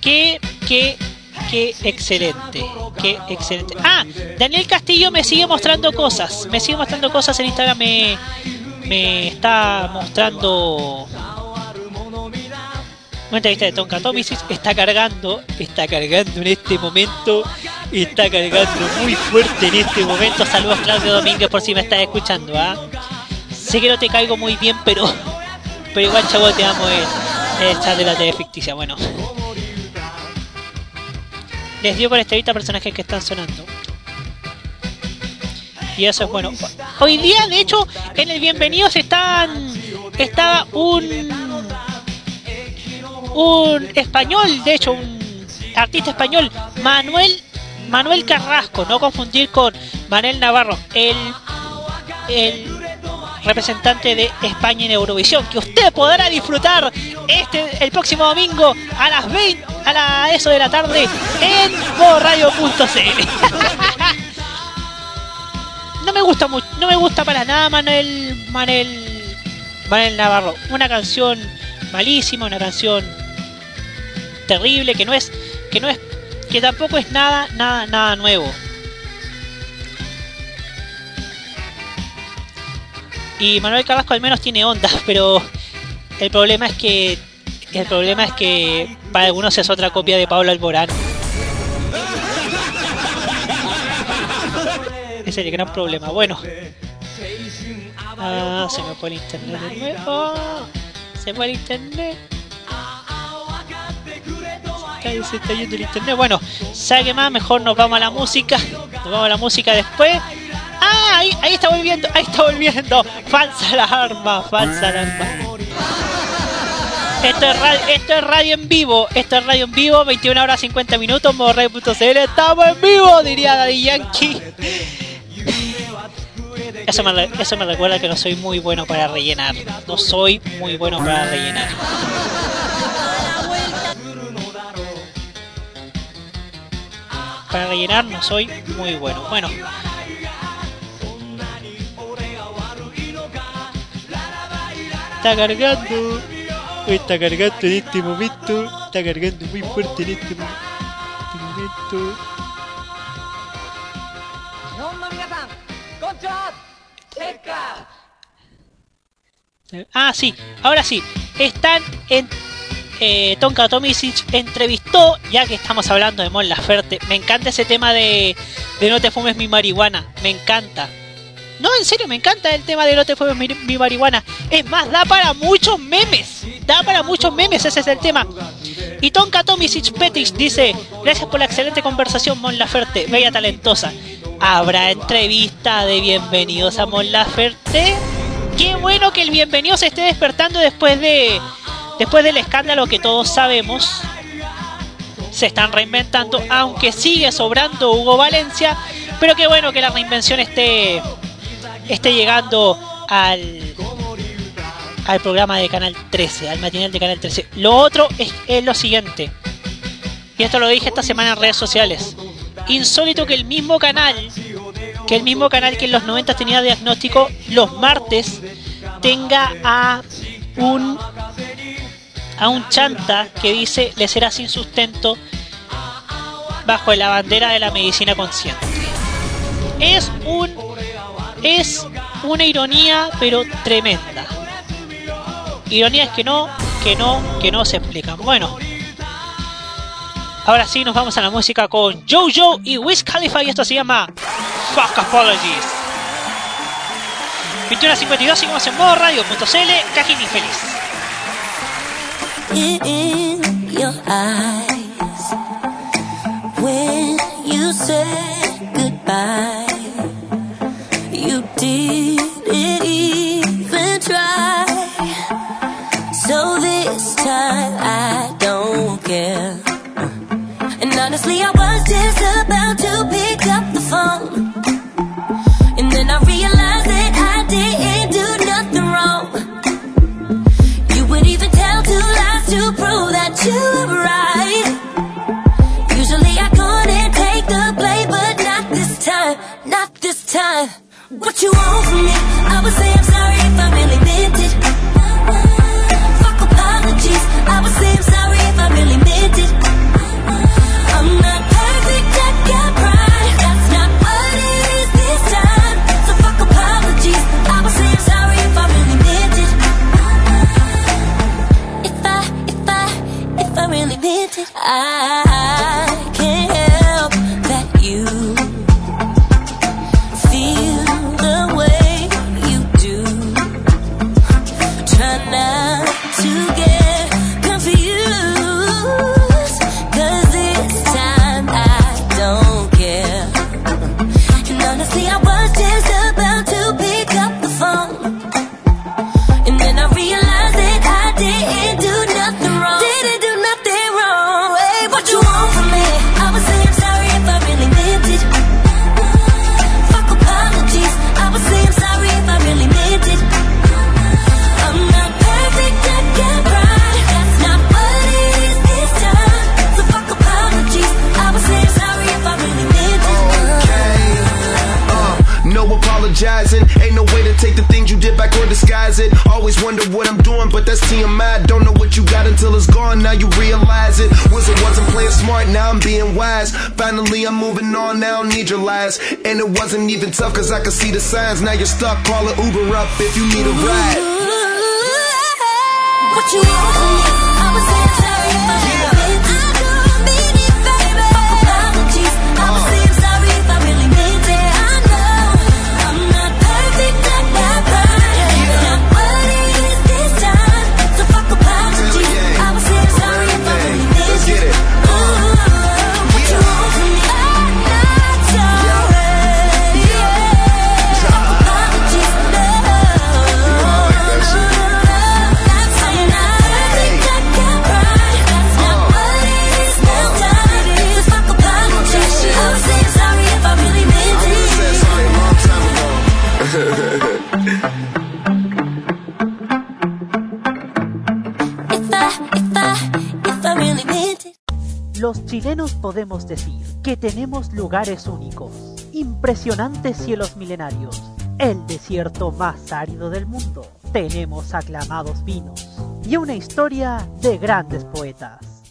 Qué, qué, qué excelente. Qué excelente. Ah, Daniel Castillo me sigue mostrando cosas. Me sigue mostrando cosas en Instagram. Me está mostrando una entrevista de Tonka Tomisic. Está cargando, está cargando en este momento. Está cargando muy fuerte en este momento. Saludos Claudio Domínguez por si me estás escuchando. ¿ah? Sé que no te caigo muy bien, pero, pero igual chavo te amo el, el chat de la TV ficticia. Bueno. Les dio con esta lista personajes que están sonando. Eso es bueno. Hoy día, de hecho, en el Bienvenidos están. Está un. Un español, de hecho, un artista español, Manuel. Manuel Carrasco, no confundir con Manuel Navarro, el. El representante de España en Eurovisión, que usted podrá disfrutar este el próximo domingo a las 20 a la eso de la tarde en modoradio.cl. [laughs] no me gusta mucho, no me gusta para nada Manuel Manuel Manuel Navarro, una canción malísima, una canción terrible que no es que no es que tampoco es nada nada nada nuevo. Y Manuel Carrasco al menos tiene ondas, [laughs] pero el problema es que el problema es que para algunos es otra copia de Pablo Alborán. Ese es gran problema. Bueno. Ah, se me fue el internet de nuevo. Se fue el internet. Se, está yendo. Bueno, ¿sabe más? Mejor nos vamos a la música. Nos vamos a la música después. Ah, ahí, está volviendo, ahí está volviendo. Falsa alarma, falsa alarma. Esto es, radio, esto es radio en vivo, esto es radio en vivo, 21 horas 50 minutos, modoradio.cl, estamos en vivo, diría Daddy Yankee. Eso me, eso me recuerda que no soy muy bueno para rellenar, no soy muy bueno para rellenar. Para rellenar no soy muy bueno. Bueno, está cargando. Está cargando en este momento. Está cargando muy fuerte en este mo- momento. Ah, sí, ahora sí. Están en. Eh, Tonka Tomisic entrevistó, ya que estamos hablando de Mon Laferte. Me encanta ese tema de, No te fumes mi marihuana. Me encanta. No, en serio, me encanta el tema de No te fumes mi, marihuana. Es más, da para muchos memes. Da para muchos memes, ese es el tema. Y Tonka Tomisic Petich dice: Gracias por la excelente conversación, Mon Laferte, bella talentosa. ¿Habrá entrevista de bienvenidos a Mon Laferte? Qué bueno que el bienvenido se esté despertando después de. Después del escándalo que todos sabemos. Se están reinventando, aunque sigue sobrando Hugo Valencia. Pero qué bueno que la reinvención esté. esté llegando al. al programa de Canal 13, al matinal de Canal 13. Lo otro es, es lo siguiente. Y esto lo dije esta semana en redes sociales. Insólito que el mismo canal, que el mismo canal que en los 90 tenía diagnóstico, los martes tenga a un a un chanta que dice le será sin sustento bajo la bandera de la medicina consciente. Es un es una ironía pero tremenda. Ironías que no, que no, que no se explican. Bueno, ahora sí nos vamos a la música con Jojo y Wiz Khalifa y esto se llama Fuck Apologies. 21 a 52 seguimos en modo radio.cl, Cajín y feliz. in your eyes when you said goodbye. You didn't even try. So this time honestly, I was just about to pick up the phone. And then I realized that I didn't do nothing wrong. You would even tell two lies to prove that you were right. Usually I couldn't take the blame, but not this time, not this time. What you want from me? I would say I'm sorry if I really up if you need a ride. Chilenos podemos decir que tenemos lugares únicos, impresionantes cielos milenarios, el desierto más árido del mundo. Tenemos aclamados vinos y una historia de grandes poetas.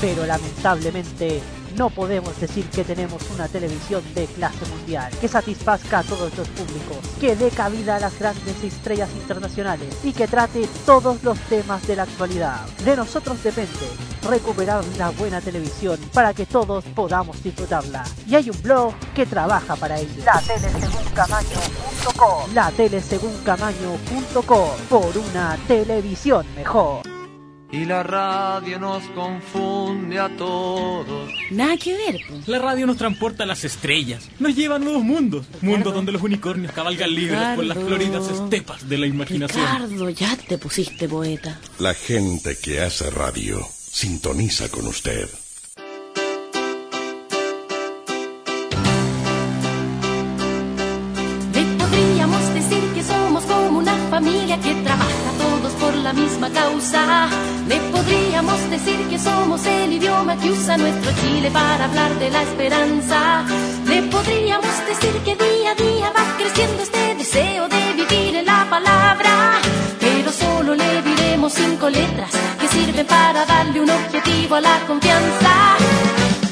Pero lamentablemente no podemos decir que tenemos una televisión de clase mundial que satisfazca a todos los públicos, que dé cabida a las grandes estrellas internacionales y que trate todos los temas de la actualidad. De nosotros depende recuperar una buena televisión para que todos podamos disfrutarla. Y hay un blog que trabaja para ello. La teleseguncamaño.com La teleseguncamaño.com Por una televisión mejor. Y la radio nos confunde a todos. Nada que ver, po. La radio nos transporta a las estrellas, nos lleva a nuevos mundos, mundos donde los unicornios cabalgan libres por las Ricardo. floridas estepas de la imaginación. Ricardo, ya te pusiste poeta. La gente que hace radio sintoniza con usted. Decir que somos el idioma que usa nuestro Chile para hablar de la esperanza. Le podríamos decir que día a día va creciendo este deseo de vivir en la palabra. Pero solo le diremos cinco letras que sirven para darle un objetivo a la confianza.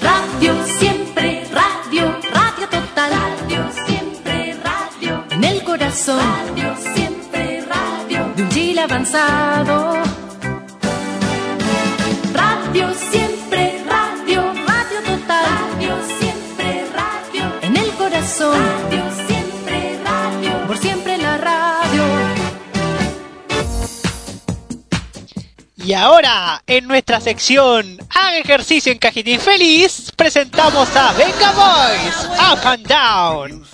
Radio siempre, radio, radio total. Radio siempre, radio. En el corazón. Radio siempre, radio. De un Chile avanzado. Radio siempre, radio, radio total. Radio siempre, radio. En el corazón. Radio siempre, radio. Por siempre la radio. Y ahora, en nuestra sección Haga ejercicio en cajitín feliz, presentamos a Venga Boys, Up and Down.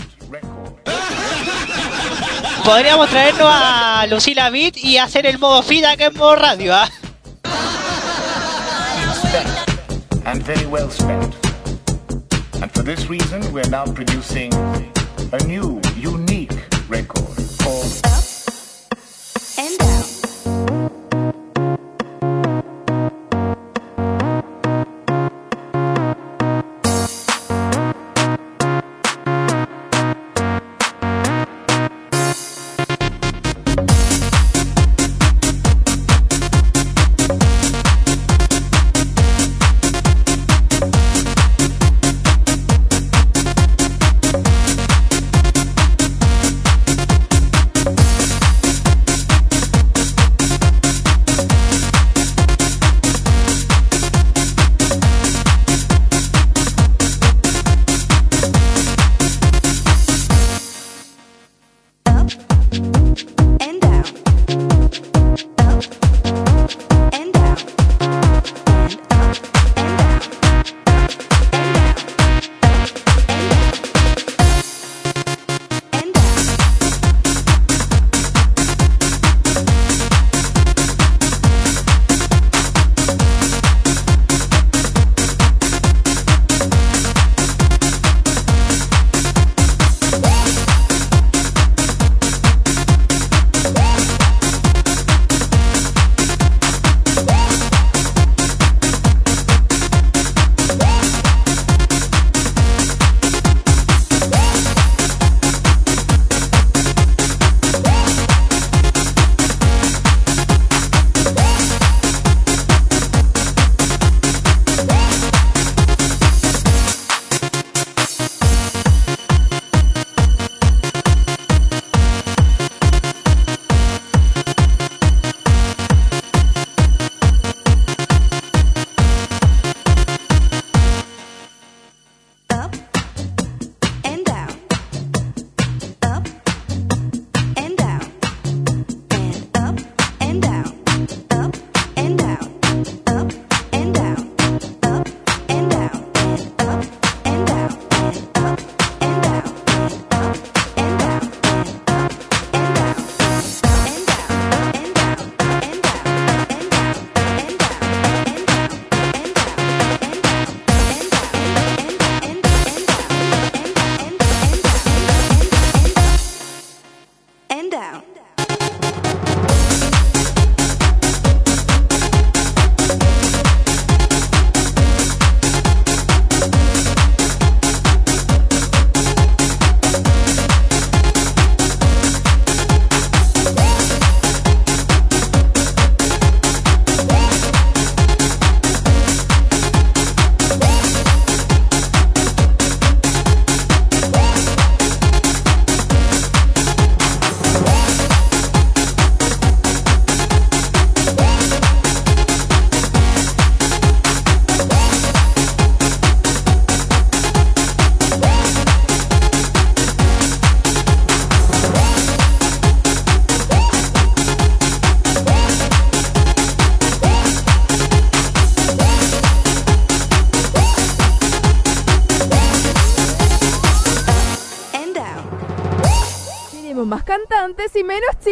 Podríamos traernos a Lucila Beat y hacer el modo feed acá en modo radio, ¿ah? spent and very well spent. And for this reason, we're now producing a new, unique record.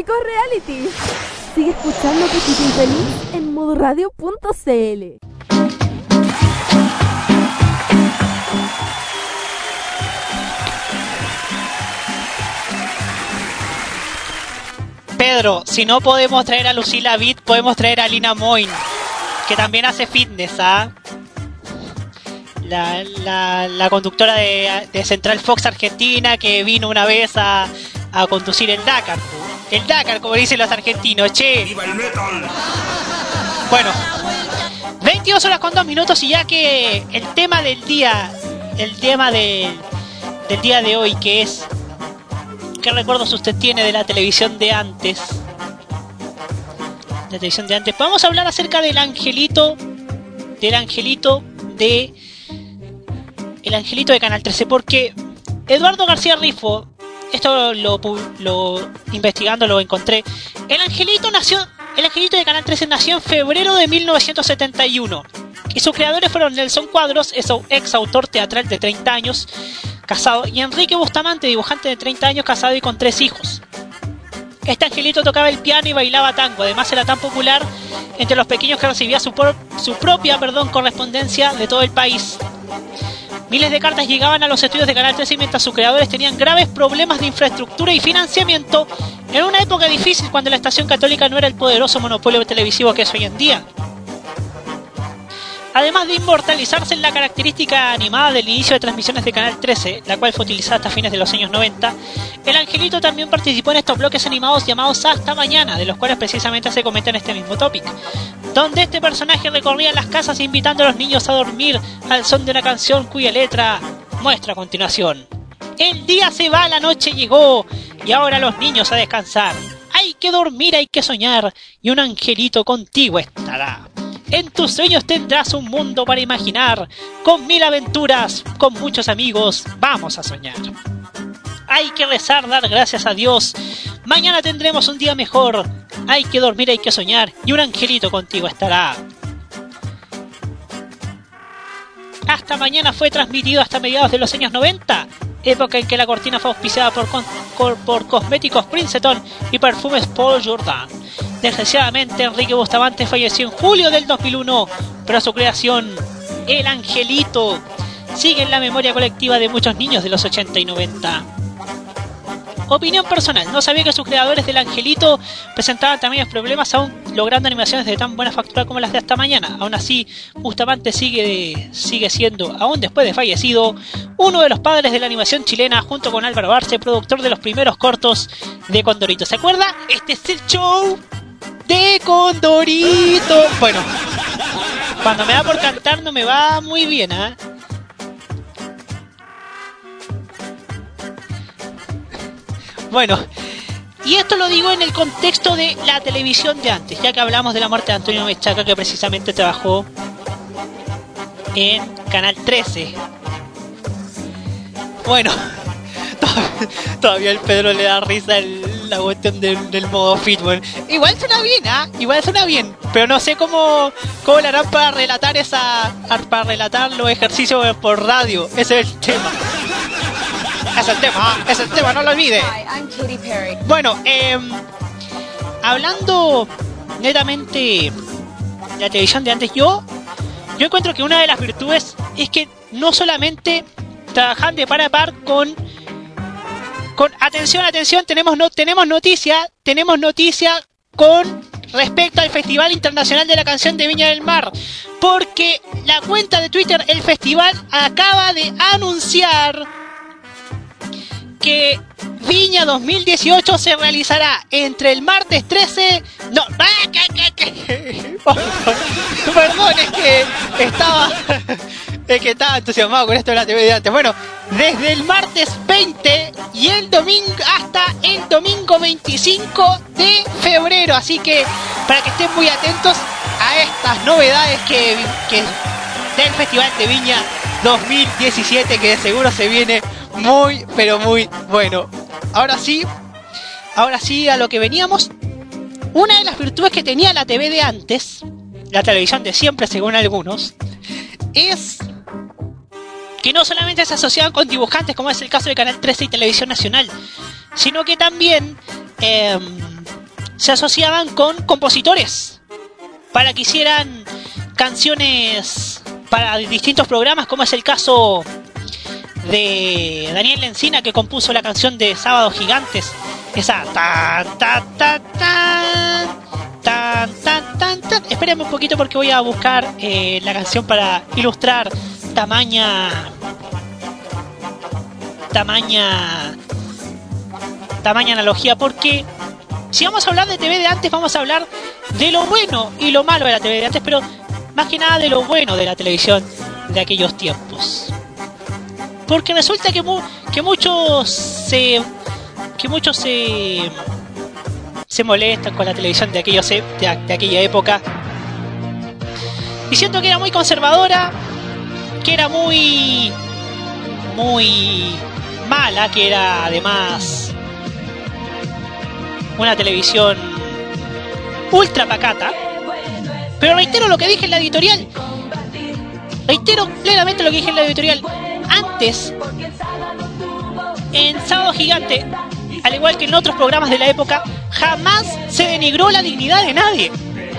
Reality. Sigue escuchando Infeliz en modoradio.cl. Pedro, si no podemos traer a Lucila Vitt, podemos traer a Lina Moin, que también hace fitness, ¿ah? La, conductora de, Central Fox Argentina que vino una vez a, a conducir el Dakar. El Dakar, como dicen los argentinos, che. ¡Viva el metal! Bueno, 22 horas con 2 minutos y ya que el tema del día, el tema del, del día de hoy que es ¿Qué recuerdos usted tiene de la televisión de antes? La televisión de antes. Vamos a hablar acerca del angelito. Del angelito de. El angelito de Canal 13. Porque Eduardo García Rifo. Esto lo, lo investigando lo encontré. El angelito nació. El angelito de Canal 13 nació en febrero de 1971. Y sus creadores fueron Nelson Cuadros, ex autor teatral de 30 años, casado, y Enrique Bustamante, dibujante de 30 años, casado y con tres hijos. Este angelito tocaba el piano y bailaba tango, además era tan popular entre los pequeños que recibía su, por- su propia perdón, correspondencia de todo el país. Miles de cartas llegaban a los estudios de Canal 13 mientras sus creadores tenían graves problemas de infraestructura y financiamiento en una época difícil cuando la estación católica no era el poderoso monopolio televisivo que es hoy en día. Además de inmortalizarse en la característica animada del inicio de transmisiones de Canal 13, la cual fue utilizada hasta fines de los años 90, el Angelito también participó en estos bloques animados llamados Hasta Mañana, de los cuales precisamente se comenta en este mismo topic, donde este personaje recorría las casas invitando a los niños a dormir al son de una canción cuya letra muestra a continuación. El día se va, la noche llegó, y ahora los niños a descansar. Hay que dormir, hay que soñar, y un angelito contigo estará. En tus sueños tendrás un mundo para imaginar. Con mil aventuras, con muchos amigos, vamos a soñar. Hay que rezar, dar gracias a Dios. Mañana tendremos un día mejor. Hay que dormir, hay que soñar. Y un angelito contigo estará. Hasta mañana fue transmitido hasta mediados de los años 90, época en que la cortina fue auspiciada por, cosméticos Princeton y perfumes Paul Jordan. Desgraciadamente, Enrique Bustamante falleció en julio del 2001, pero su creación, El Angelito, sigue en la memoria colectiva de muchos niños de los 80 y 90. Opinión personal, no sabía que sus creadores del Angelito presentaban también problemas aún logrando animaciones de tan buena factura como las de hasta mañana. Aún así, Bustamante sigue, sigue siendo, aún después de fallecido, uno de los padres de la animación chilena junto con Álvaro Barce, productor de los primeros cortos de Condorito. ¿Se acuerda? Este es el show de Condorito. Bueno, cuando me da por cantar no me va muy bien, ¿ah? Bueno, y esto lo digo en el contexto de la televisión de antes, ya que hablamos de la muerte de Antonio Mechaca, que precisamente trabajó en Canal 13. Bueno, [laughs] todavía el Pedro le da risa el- la cuestión del, modo fitball. Igual suena bien, ¿ah? Igual suena bien, pero no sé cómo, cómo le harán para relatar esa, para relatar los ejercicios por radio. Ese es el tema. Es el tema, es el tema, no lo olvide. Bueno, eh, hablando netamente de la televisión de antes, yo, yo encuentro que una de las virtudes es que no solamente trabajan de par a par con, con atención, atención, tenemos no, tenemos noticia, tenemos noticia con respecto al Festival Internacional de la Canción de Viña del Mar, porque la cuenta de Twitter, el festival acaba de anunciar que Viña 2018 se realizará entre el martes 13. No, ¡Ah, qué! [laughs] Perdón, es que estaba. Es que estaba entusiasmado con esto de la TV de antes. Bueno, desde el martes 20 y el domingo hasta el domingo 25 de febrero. Así que para que estén muy atentos a estas novedades que, que del Festival de Viña 2017 que de seguro se viene muy pero muy bueno. Ahora sí, ahora sí a lo que veníamos. Una de las virtudes que tenía la TV de antes, la televisión de siempre según algunos, es que no solamente se asociaban con dibujantes como es el caso de Canal 13 y Televisión Nacional, sino que también em, se asociaban con compositores para que hicieran canciones para distintos programas, como es el caso de Daniel Encina que compuso la canción de Sábados Gigantes, esa tan tan tan tan tan tan tan tan. Espérenme un poquito porque voy a buscar eh, la canción para ilustrar tamaña tamaña tamaña analogía porque si vamos a hablar de TV de antes vamos a hablar de lo bueno y lo malo de la TV de antes pero más que nada de lo bueno de la televisión de aquellos tiempos porque resulta que, mu- que muchos se que muchos se se molestan con la televisión de aquellos e- de, aquella época diciendo que era muy conservadora que era muy muy mala que era además una televisión ultra pacata. Pero reitero lo que dije en la editorial. Reitero plenamente lo que dije en la editorial antes en Sábado Gigante al igual que en otros programas de la época jamás se denigró la dignidad de nadie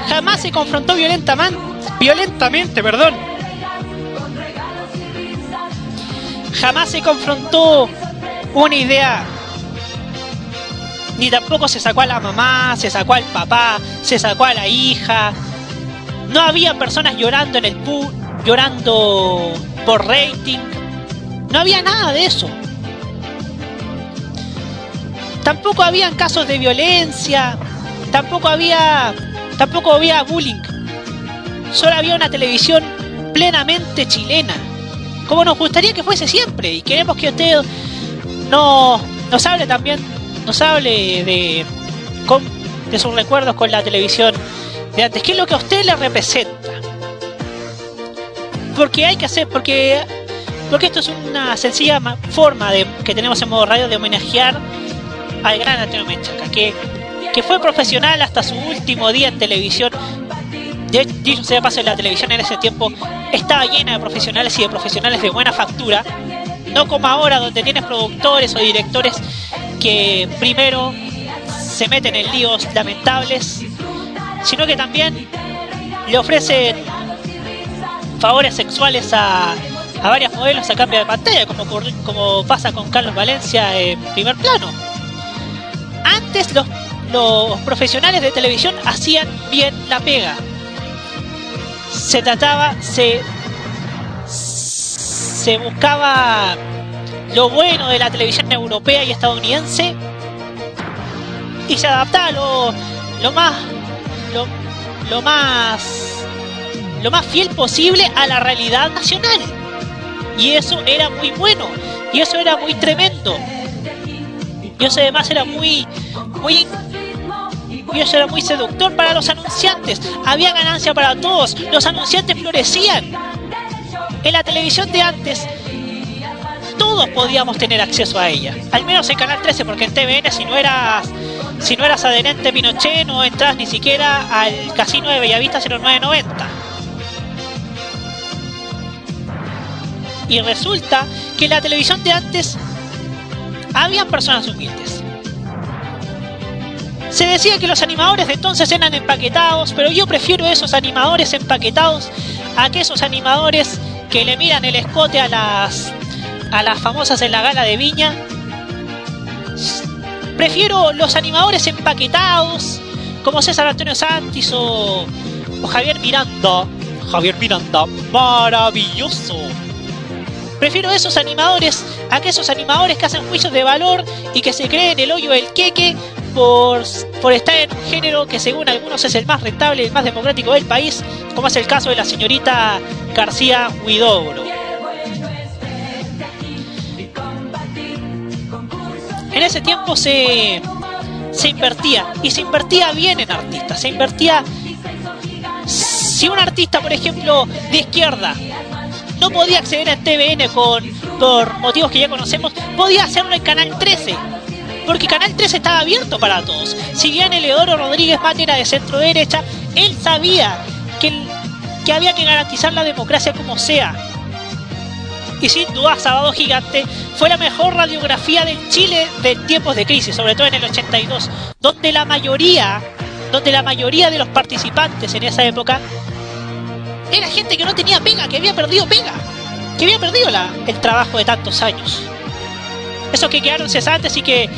jamás se confrontó violentamente perdón Jamás se confrontó una idea. Ni tampoco se sacó a la mamá, se sacó al papá, se sacó a la hija. No había personas llorando en el pu llorando por rating. No había nada de eso. Tampoco habían casos de violencia, tampoco había tampoco había bullying. Solo había una televisión plenamente chilena, como nos gustaría que fuese siempre y queremos que usted no nos hable también, nos hable de de sus recuerdos con la televisión de antes, qué es lo que a usted le representa. Porque hay que hacer, porque porque esto es una sencilla ma- forma que tenemos en modo radio de homenajear al gran Antonio Menchaca, que, fue profesional hasta su último día en televisión. De dicho sea paso, la televisión en ese tiempo estaba llena de profesionales y de profesionales de buena factura. No como ahora, donde tienes productores o directores que primero se meten en líos lamentables, sino que también le ofrecen favores sexuales a, a varias modelos a cambio de pantalla, como, como pasa con Carlos Valencia en primer plano. Antes los, los profesionales de televisión hacían bien la pega. Se trataba, se, se buscaba lo bueno de la televisión europea y estadounidense y se adaptaba lo, lo más lo, lo más lo más fiel posible a la realidad nacional y eso era muy bueno y eso era muy tremendo y eso además era muy muy y eso era muy seductor para los anunciantes había ganancia para todos los anunciantes florecían en la televisión de antes todos podíamos tener acceso a ella. Al menos en Canal 13, porque en TVN si no eras si no eras adherente Pinochet no entras ni siquiera al casino de Bellavista 0990. Y resulta que en la televisión de antes habían personas humildes. Se decía que los animadores de entonces eran empaquetados, pero yo prefiero esos animadores empaquetados a que esos animadores que le miran el escote a las a las famosas en la gala de Viña. Prefiero los animadores empaquetados, como César Antonio Santis o, o Javier Miranda. Javier Miranda, maravilloso. Prefiero esos animadores a que esos animadores que hacen juicios de valor y que se creen el hoyo del queque por, por estar en un género que según algunos es el más rentable y el más democrático del país, como es el caso de la señorita García Huidobro. En ese tiempo se, se invertía, y se invertía bien en artistas, se invertía... Si un artista, por ejemplo, de izquierda, no podía acceder a TVN con, por motivos que ya conocemos, podía hacerlo en Canal 13. Porque Canal 13 estaba abierto para todos. Si bien Eleodoro Rodríguez Mate era de centro derecha, él sabía que, que había que garantizar la democracia como sea. Y sin duda, Sábado Gigante fue la mejor radiografía del Chile de tiempos de crisis, sobre todo en el 82, donde la mayoría, donde la mayoría de los participantes en esa época era gente que no tenía pega, que había perdido pega, que había perdido la- el trabajo de tantos años. Esos que quedaron cesantes y que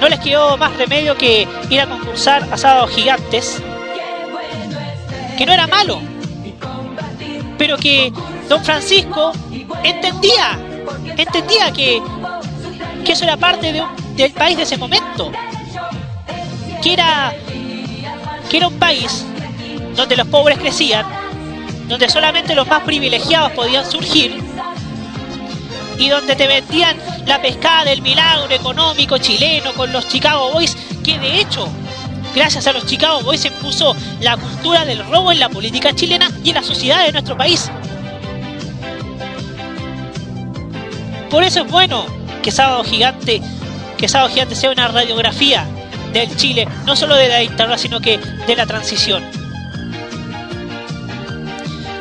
no les quedó más remedio que ir a concursar a Sábados Gigantes, que no era malo, pero que don Francisco entendía, entendía que, que eso era parte de un- del país de ese momento, que era, que era un país donde los pobres crecían, donde solamente los más privilegiados podían surgir y donde te vendían la pescada del milagro económico chileno con los Chicago Boys, que de hecho, gracias a los Chicago Boys se impuso la cultura del robo en la política chilena y en la sociedad de nuestro país. Por eso es bueno que Sábado Gigante, que Sábado Gigante sea una radiografía del Chile, no solo de la dictadura, sino que de la transición.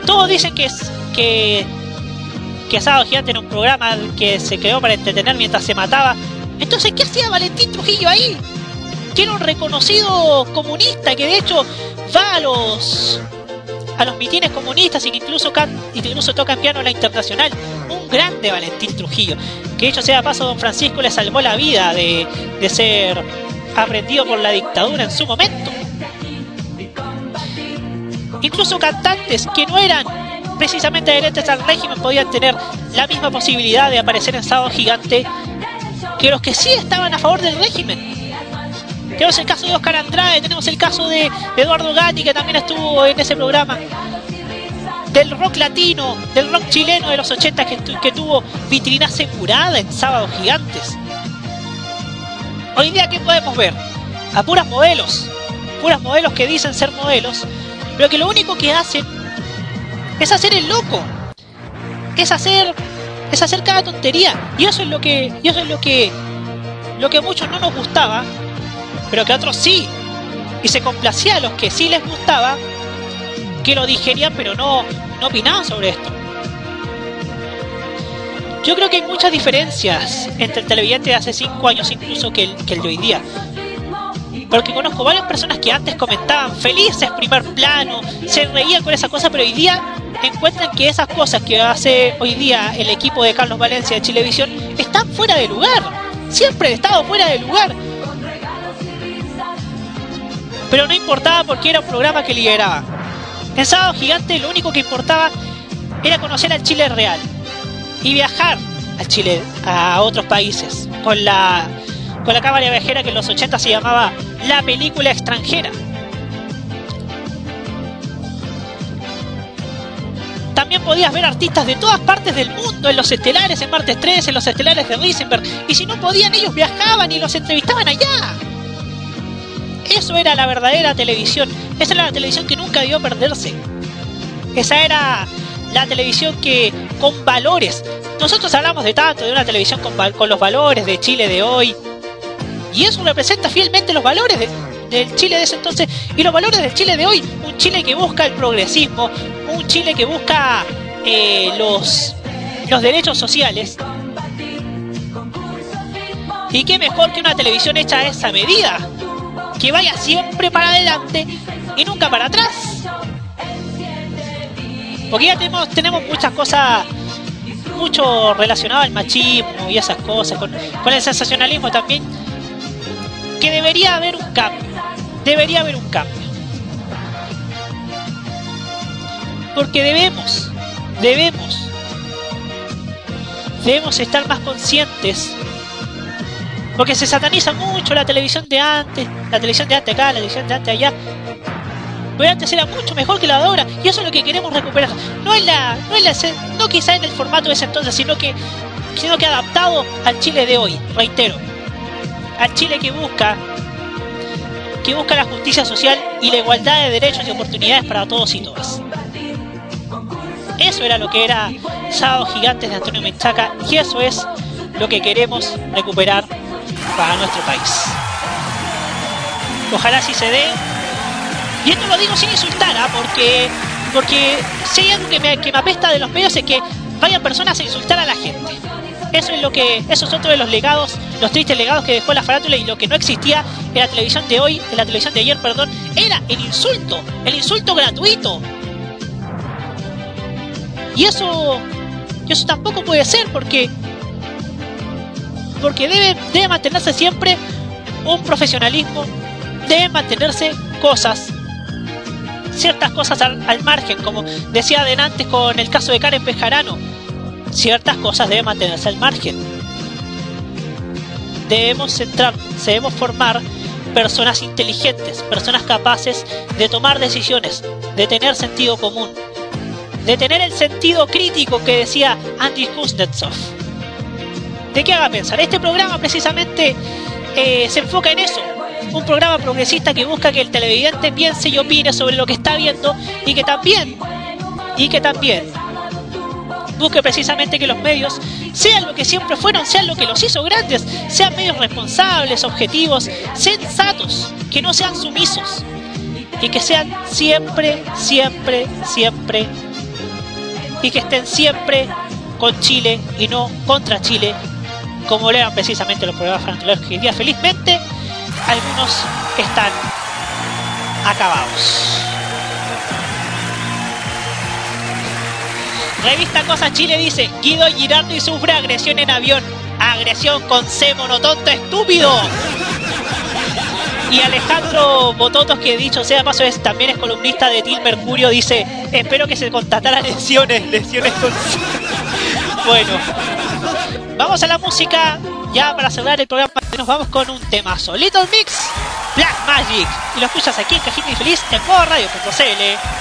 Todos dicen que es que que Gigante era un programa que se creó para entretener mientras se mataba. Entonces, ¿qué hacía Valentín Trujillo ahí? Que era un reconocido comunista, que de hecho va a los a los mitines comunistas y que incluso can, incluso toca en piano la internacional. Un grande Valentín Trujillo, que dicho sea de paso, don Francisco le salvó la vida de, de ser aprendido por la dictadura en su momento. Incluso cantantes que no eran precisamente adherentes al régimen podían tener la misma posibilidad de aparecer en Sábado Gigante que los que sí estaban a favor del régimen. Tenemos el caso de Oscar Andrade, tenemos el caso de Eduardo Gatti, que también estuvo en ese programa. Del rock latino, del rock chileno de los 80 que, que tuvo vitrina asegurada en Sábados Gigantes. Hoy día, ¿qué podemos ver? A puras modelos. Puras modelos que dicen ser modelos, pero que lo único que hacen es hacer el loco. Es hacer. Es hacer cada tontería. Y eso es lo que. Y eso es lo que. Lo que a muchos no nos gustaba. Pero que a otros sí. Y se complacía a los que sí les gustaba. Que lo digerían pero no, no opinaban sobre esto. Yo creo que hay muchas diferencias entre el televidente de hace 5 años incluso que el, que el de hoy día. Porque conozco varias personas que antes comentaban felices primer plano, se reían con esa cosa, pero hoy día encuentran que esas cosas que hace hoy día el equipo de Carlos Valencia de Chilevisión están fuera de lugar. Siempre he estado fuera de lugar. Pero no importaba porque era un programa que lideraba. En Sábado Gigante lo único que importaba era conocer al Chile real y viajar al Chile, a otros países, con la, con la cámara viajera que en los 80 se llamaba La Película Extranjera. También podías ver artistas de todas partes del mundo, en los estelares, en Martes 3, en los estelares de Risenberg, y si no podían ellos viajaban y los entrevistaban allá. Eso era la verdadera televisión, esa era la televisión que nunca debió perderse. Esa era la televisión que con valores. Nosotros hablamos de tanto de una televisión con, con los valores de Chile de hoy. Y eso representa fielmente los valores de- del Chile de ese entonces y los valores del Chile de hoy. Un Chile que busca el progresismo, un Chile que busca eh, los, los derechos sociales. Y qué mejor que una televisión hecha a esa medida. Que vaya siempre para adelante y nunca para atrás. Porque ya tenemos, tenemos muchas cosas, mucho relacionado al machismo y esas cosas, con, con el sensacionalismo también, que debería haber un cambio. Debería haber un cambio. Porque debemos, debemos, debemos estar más conscientes. Porque se sataniza mucho la televisión de antes, la televisión de antes acá, la televisión de antes allá. Pero antes era mucho mejor que la de ahora y eso es lo que queremos recuperar. No es la, no es la, no quizá en el formato de ese entonces, sino que, sino que adaptado al Chile de hoy. Reitero, al Chile que busca, que busca la justicia social y la igualdad de derechos y oportunidades para todos y todas. Eso era lo que era Sábado Gigantes de Antonio Menchaca y eso es lo que queremos recuperar para nuestro país. Ojalá si se dé y esto lo digo sin insultar, ¿ah? porque, porque si hay algo que me, que me apesta de los medios es que vayan personas a insultar a la gente. Eso es lo que, eso es otro de los legados, los tristes legados que dejó la farándula y lo que no existía en la televisión de hoy, en la televisión de ayer, perdón, era el insulto, el insulto gratuito. Y eso, eso tampoco puede ser porque, porque debe, debe mantenerse siempre un profesionalismo, deben mantenerse cosas ciertas cosas al, al margen, como decía adelante con el caso de Karen Bejarano, ciertas cosas deben mantenerse al margen. Debemos centrar, debemos formar personas inteligentes, personas capaces de tomar decisiones, de tener sentido común, de tener el sentido crítico que decía Andy Kuznetsov. ¿De qué haga pensar? Este programa precisamente eh, se enfoca en eso, un programa progresista que busca que el televidente piense y opine sobre lo que está viendo y que también, y que también busque precisamente que los medios sean lo que siempre fueron, sean lo que los hizo grandes, sean medios responsables, objetivos, sensatos, que no sean sumisos y que sean siempre, siempre, siempre y que estén siempre con Chile y no contra Chile, como lean precisamente los programas faranduleros que hoy día felizmente algunos están acabados. Revista Cosa Chile dice, Guido Girardi sufre agresión en avión. Agresión con C, monotonto estúpido. Y Alejandro Bototos, que dicho sea paso, es, también es columnista de Team Mercurio, dice, espero que se constataran lesiones, lesiones con... C. bueno, vamos a la música, ya para cerrar el programa, nos vamos con un temazo. Little Mix, Black Magic. Y lo escuchas aquí en Cajita Infeliz, en modo radio.cl.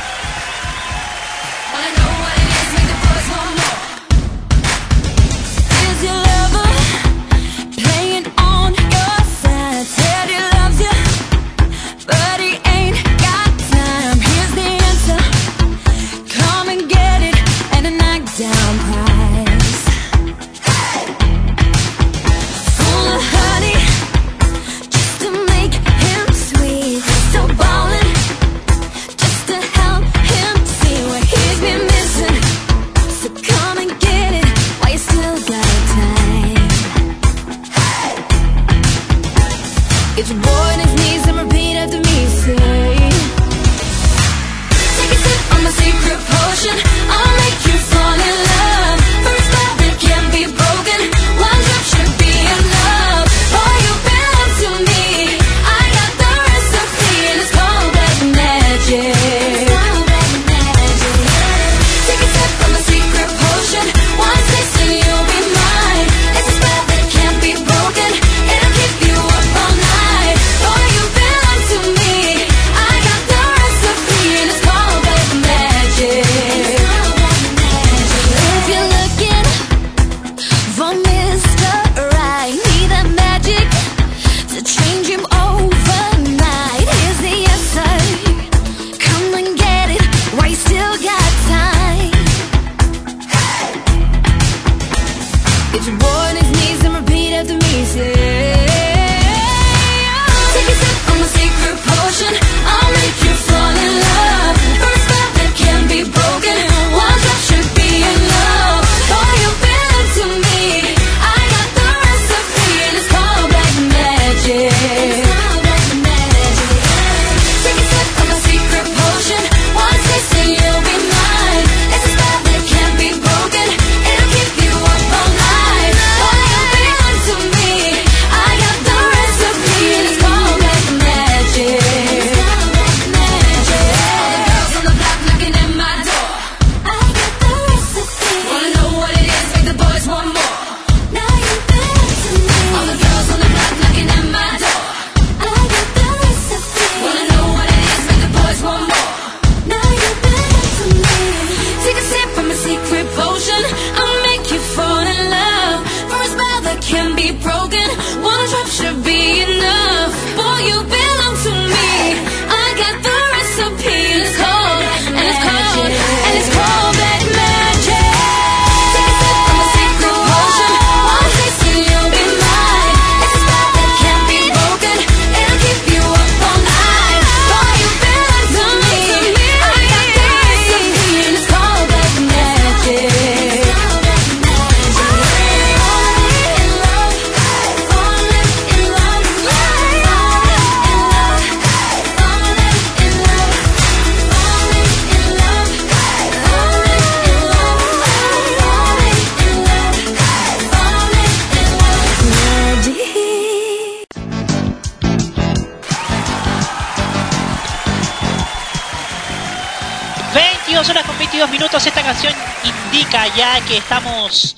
canción indica ya que estamos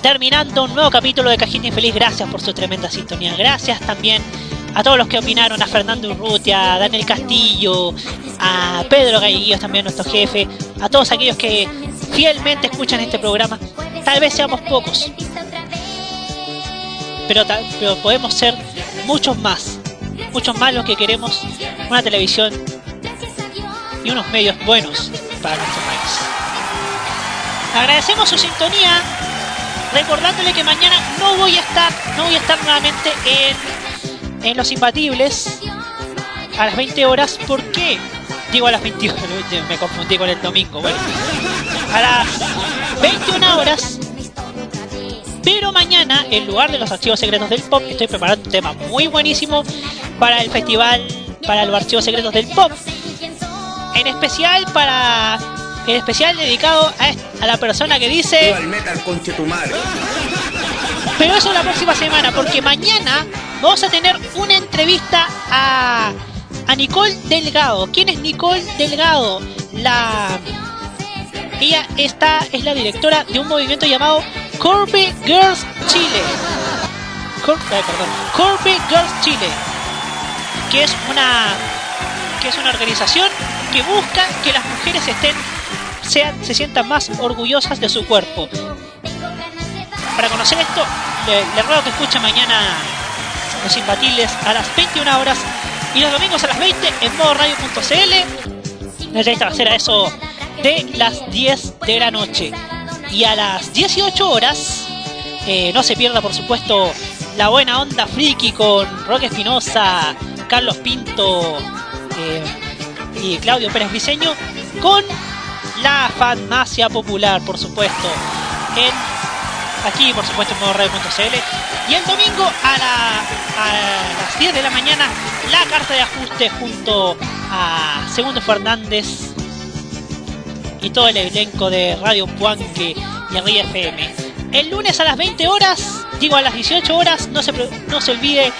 terminando un nuevo capítulo de Cajita Infeliz. Gracias por su tremenda sintonía. Gracias también a todos los que opinaron, a Fernando Urrutia, a Daniel Castillo, a Pedro Galleguillos, también nuestro jefe, a todos aquellos que fielmente escuchan este programa. Tal vez seamos pocos, pero, pero podemos ser muchos más, muchos más los que queremos una televisión y unos medios buenos para nosotros. Agradecemos su sintonía, recordándole que mañana no voy a estar, no voy a estar nuevamente en, en Los Imbatibles a las 20 horas. ¿Por qué? Digo a las 21, [laughs] me confundí con el domingo. Bueno, a las 21 horas. Pero mañana, en lugar de los archivos secretos del pop, estoy preparando un tema muy buenísimo para el festival, para los archivos secretos del pop. En especial para el especial dedicado a, la persona que dice... al metal conche tu madre. Pero eso la próxima semana, porque mañana vamos a tener una entrevista a, a Nicole Delgado. ¿Quién es Nicole Delgado? La ella está es la directora de un movimiento llamado Corby Girls Chile. Cor- eh, perdón, Corby Girls Chile, que es una que es una organización que busca que las mujeres estén sean se sientan más orgullosas de su cuerpo. Para conocer esto, le, ruego que escuche mañana los imbatibles a las 21 horas y los domingos a las 20 en modoradio.cl. La entrevista va a eso de las 10 de la noche. Y a las 18 horas, eh, no se pierda por supuesto la buena onda friki con Roque Espinosa, Carlos Pinto eh, y Claudio Pérez Briseño con la farmacia popular, por supuesto, en aquí por supuesto en modoradio.cl y el domingo a, la- a las 10 de la mañana la carta de ajuste junto a Segundo Fernández y todo el elenco de Radio Puanque y Ría FM. El lunes a las 20 horas, digo a las 18 horas, no se, no se olvide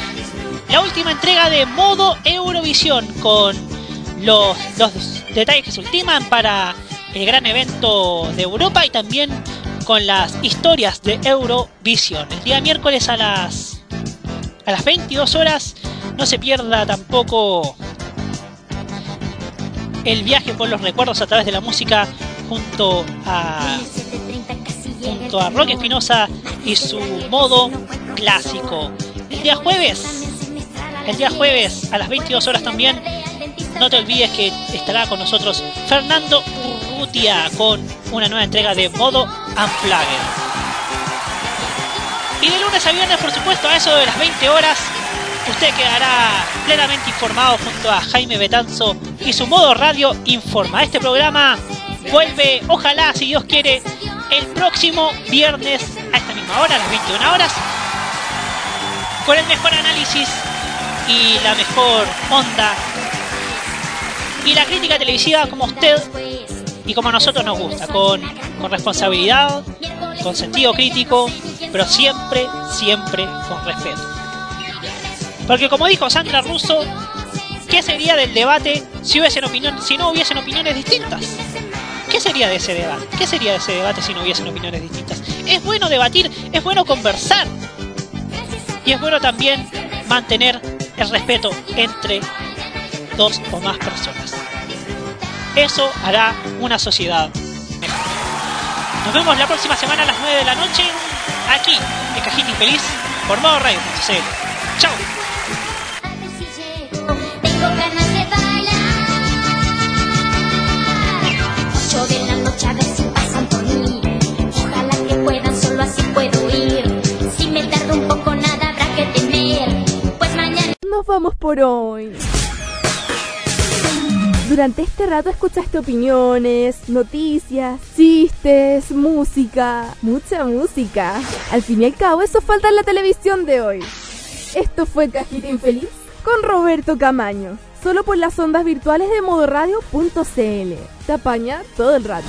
la última entrega de Modo Eurovisión con los, los detalles que se ultiman para el gran evento de Europa y también con las historias de Eurovisión. El día miércoles a las a las 22 horas no se pierda tampoco el viaje por los recuerdos a través de la música junto a junto a Roque Espinosa y su modo clásico. El día jueves, el día jueves a las 22 horas también, no te olvides que estará con nosotros Fernando Con una nueva entrega de modo Unplugged. Y de lunes a viernes, por supuesto, a eso de las 20 horas, usted quedará plenamente informado junto a Jaime Betanzo y su modo radio informa. Este programa vuelve, ojalá, si Dios quiere, el próximo viernes a esta misma hora, a las 21 horas, con el mejor análisis y la mejor onda y la crítica televisiva como usted y como a nosotros nos gusta, con, con responsabilidad, con sentido crítico, pero siempre, siempre con respeto. Porque como dijo Sandra Russo, ¿qué sería del debate si, hubiesen opinión, si no hubiesen opiniones distintas? ¿Qué sería de ese debate? ¿Qué sería de ese debate si no hubiesen opiniones distintas? Es bueno debatir, es bueno conversar. Y es bueno también mantener el respeto entre dos o más personas. Eso hará una sociedad mejor. Nos vemos la próxima semana a las 9 de la noche, aquí, en Cajita Infeliz, por modo radio.cl. ¡Chao! Tengo ganas de bailar. Ocho de la noche a ver si pasan por mí. Ojalá que puedan, solo así puedo ir. Si me tardo un poco, nada habrá que temer. Pues mañana. Nos vamos por hoy. Durante este rato escuchaste opiniones, noticias, chistes, música, mucha música. Al fin y al cabo, eso falta en la televisión de hoy. Esto fue Cajita Infeliz con Roberto Camaño, solo por las ondas virtuales de modoradio.cl. Te apaña todo el rato.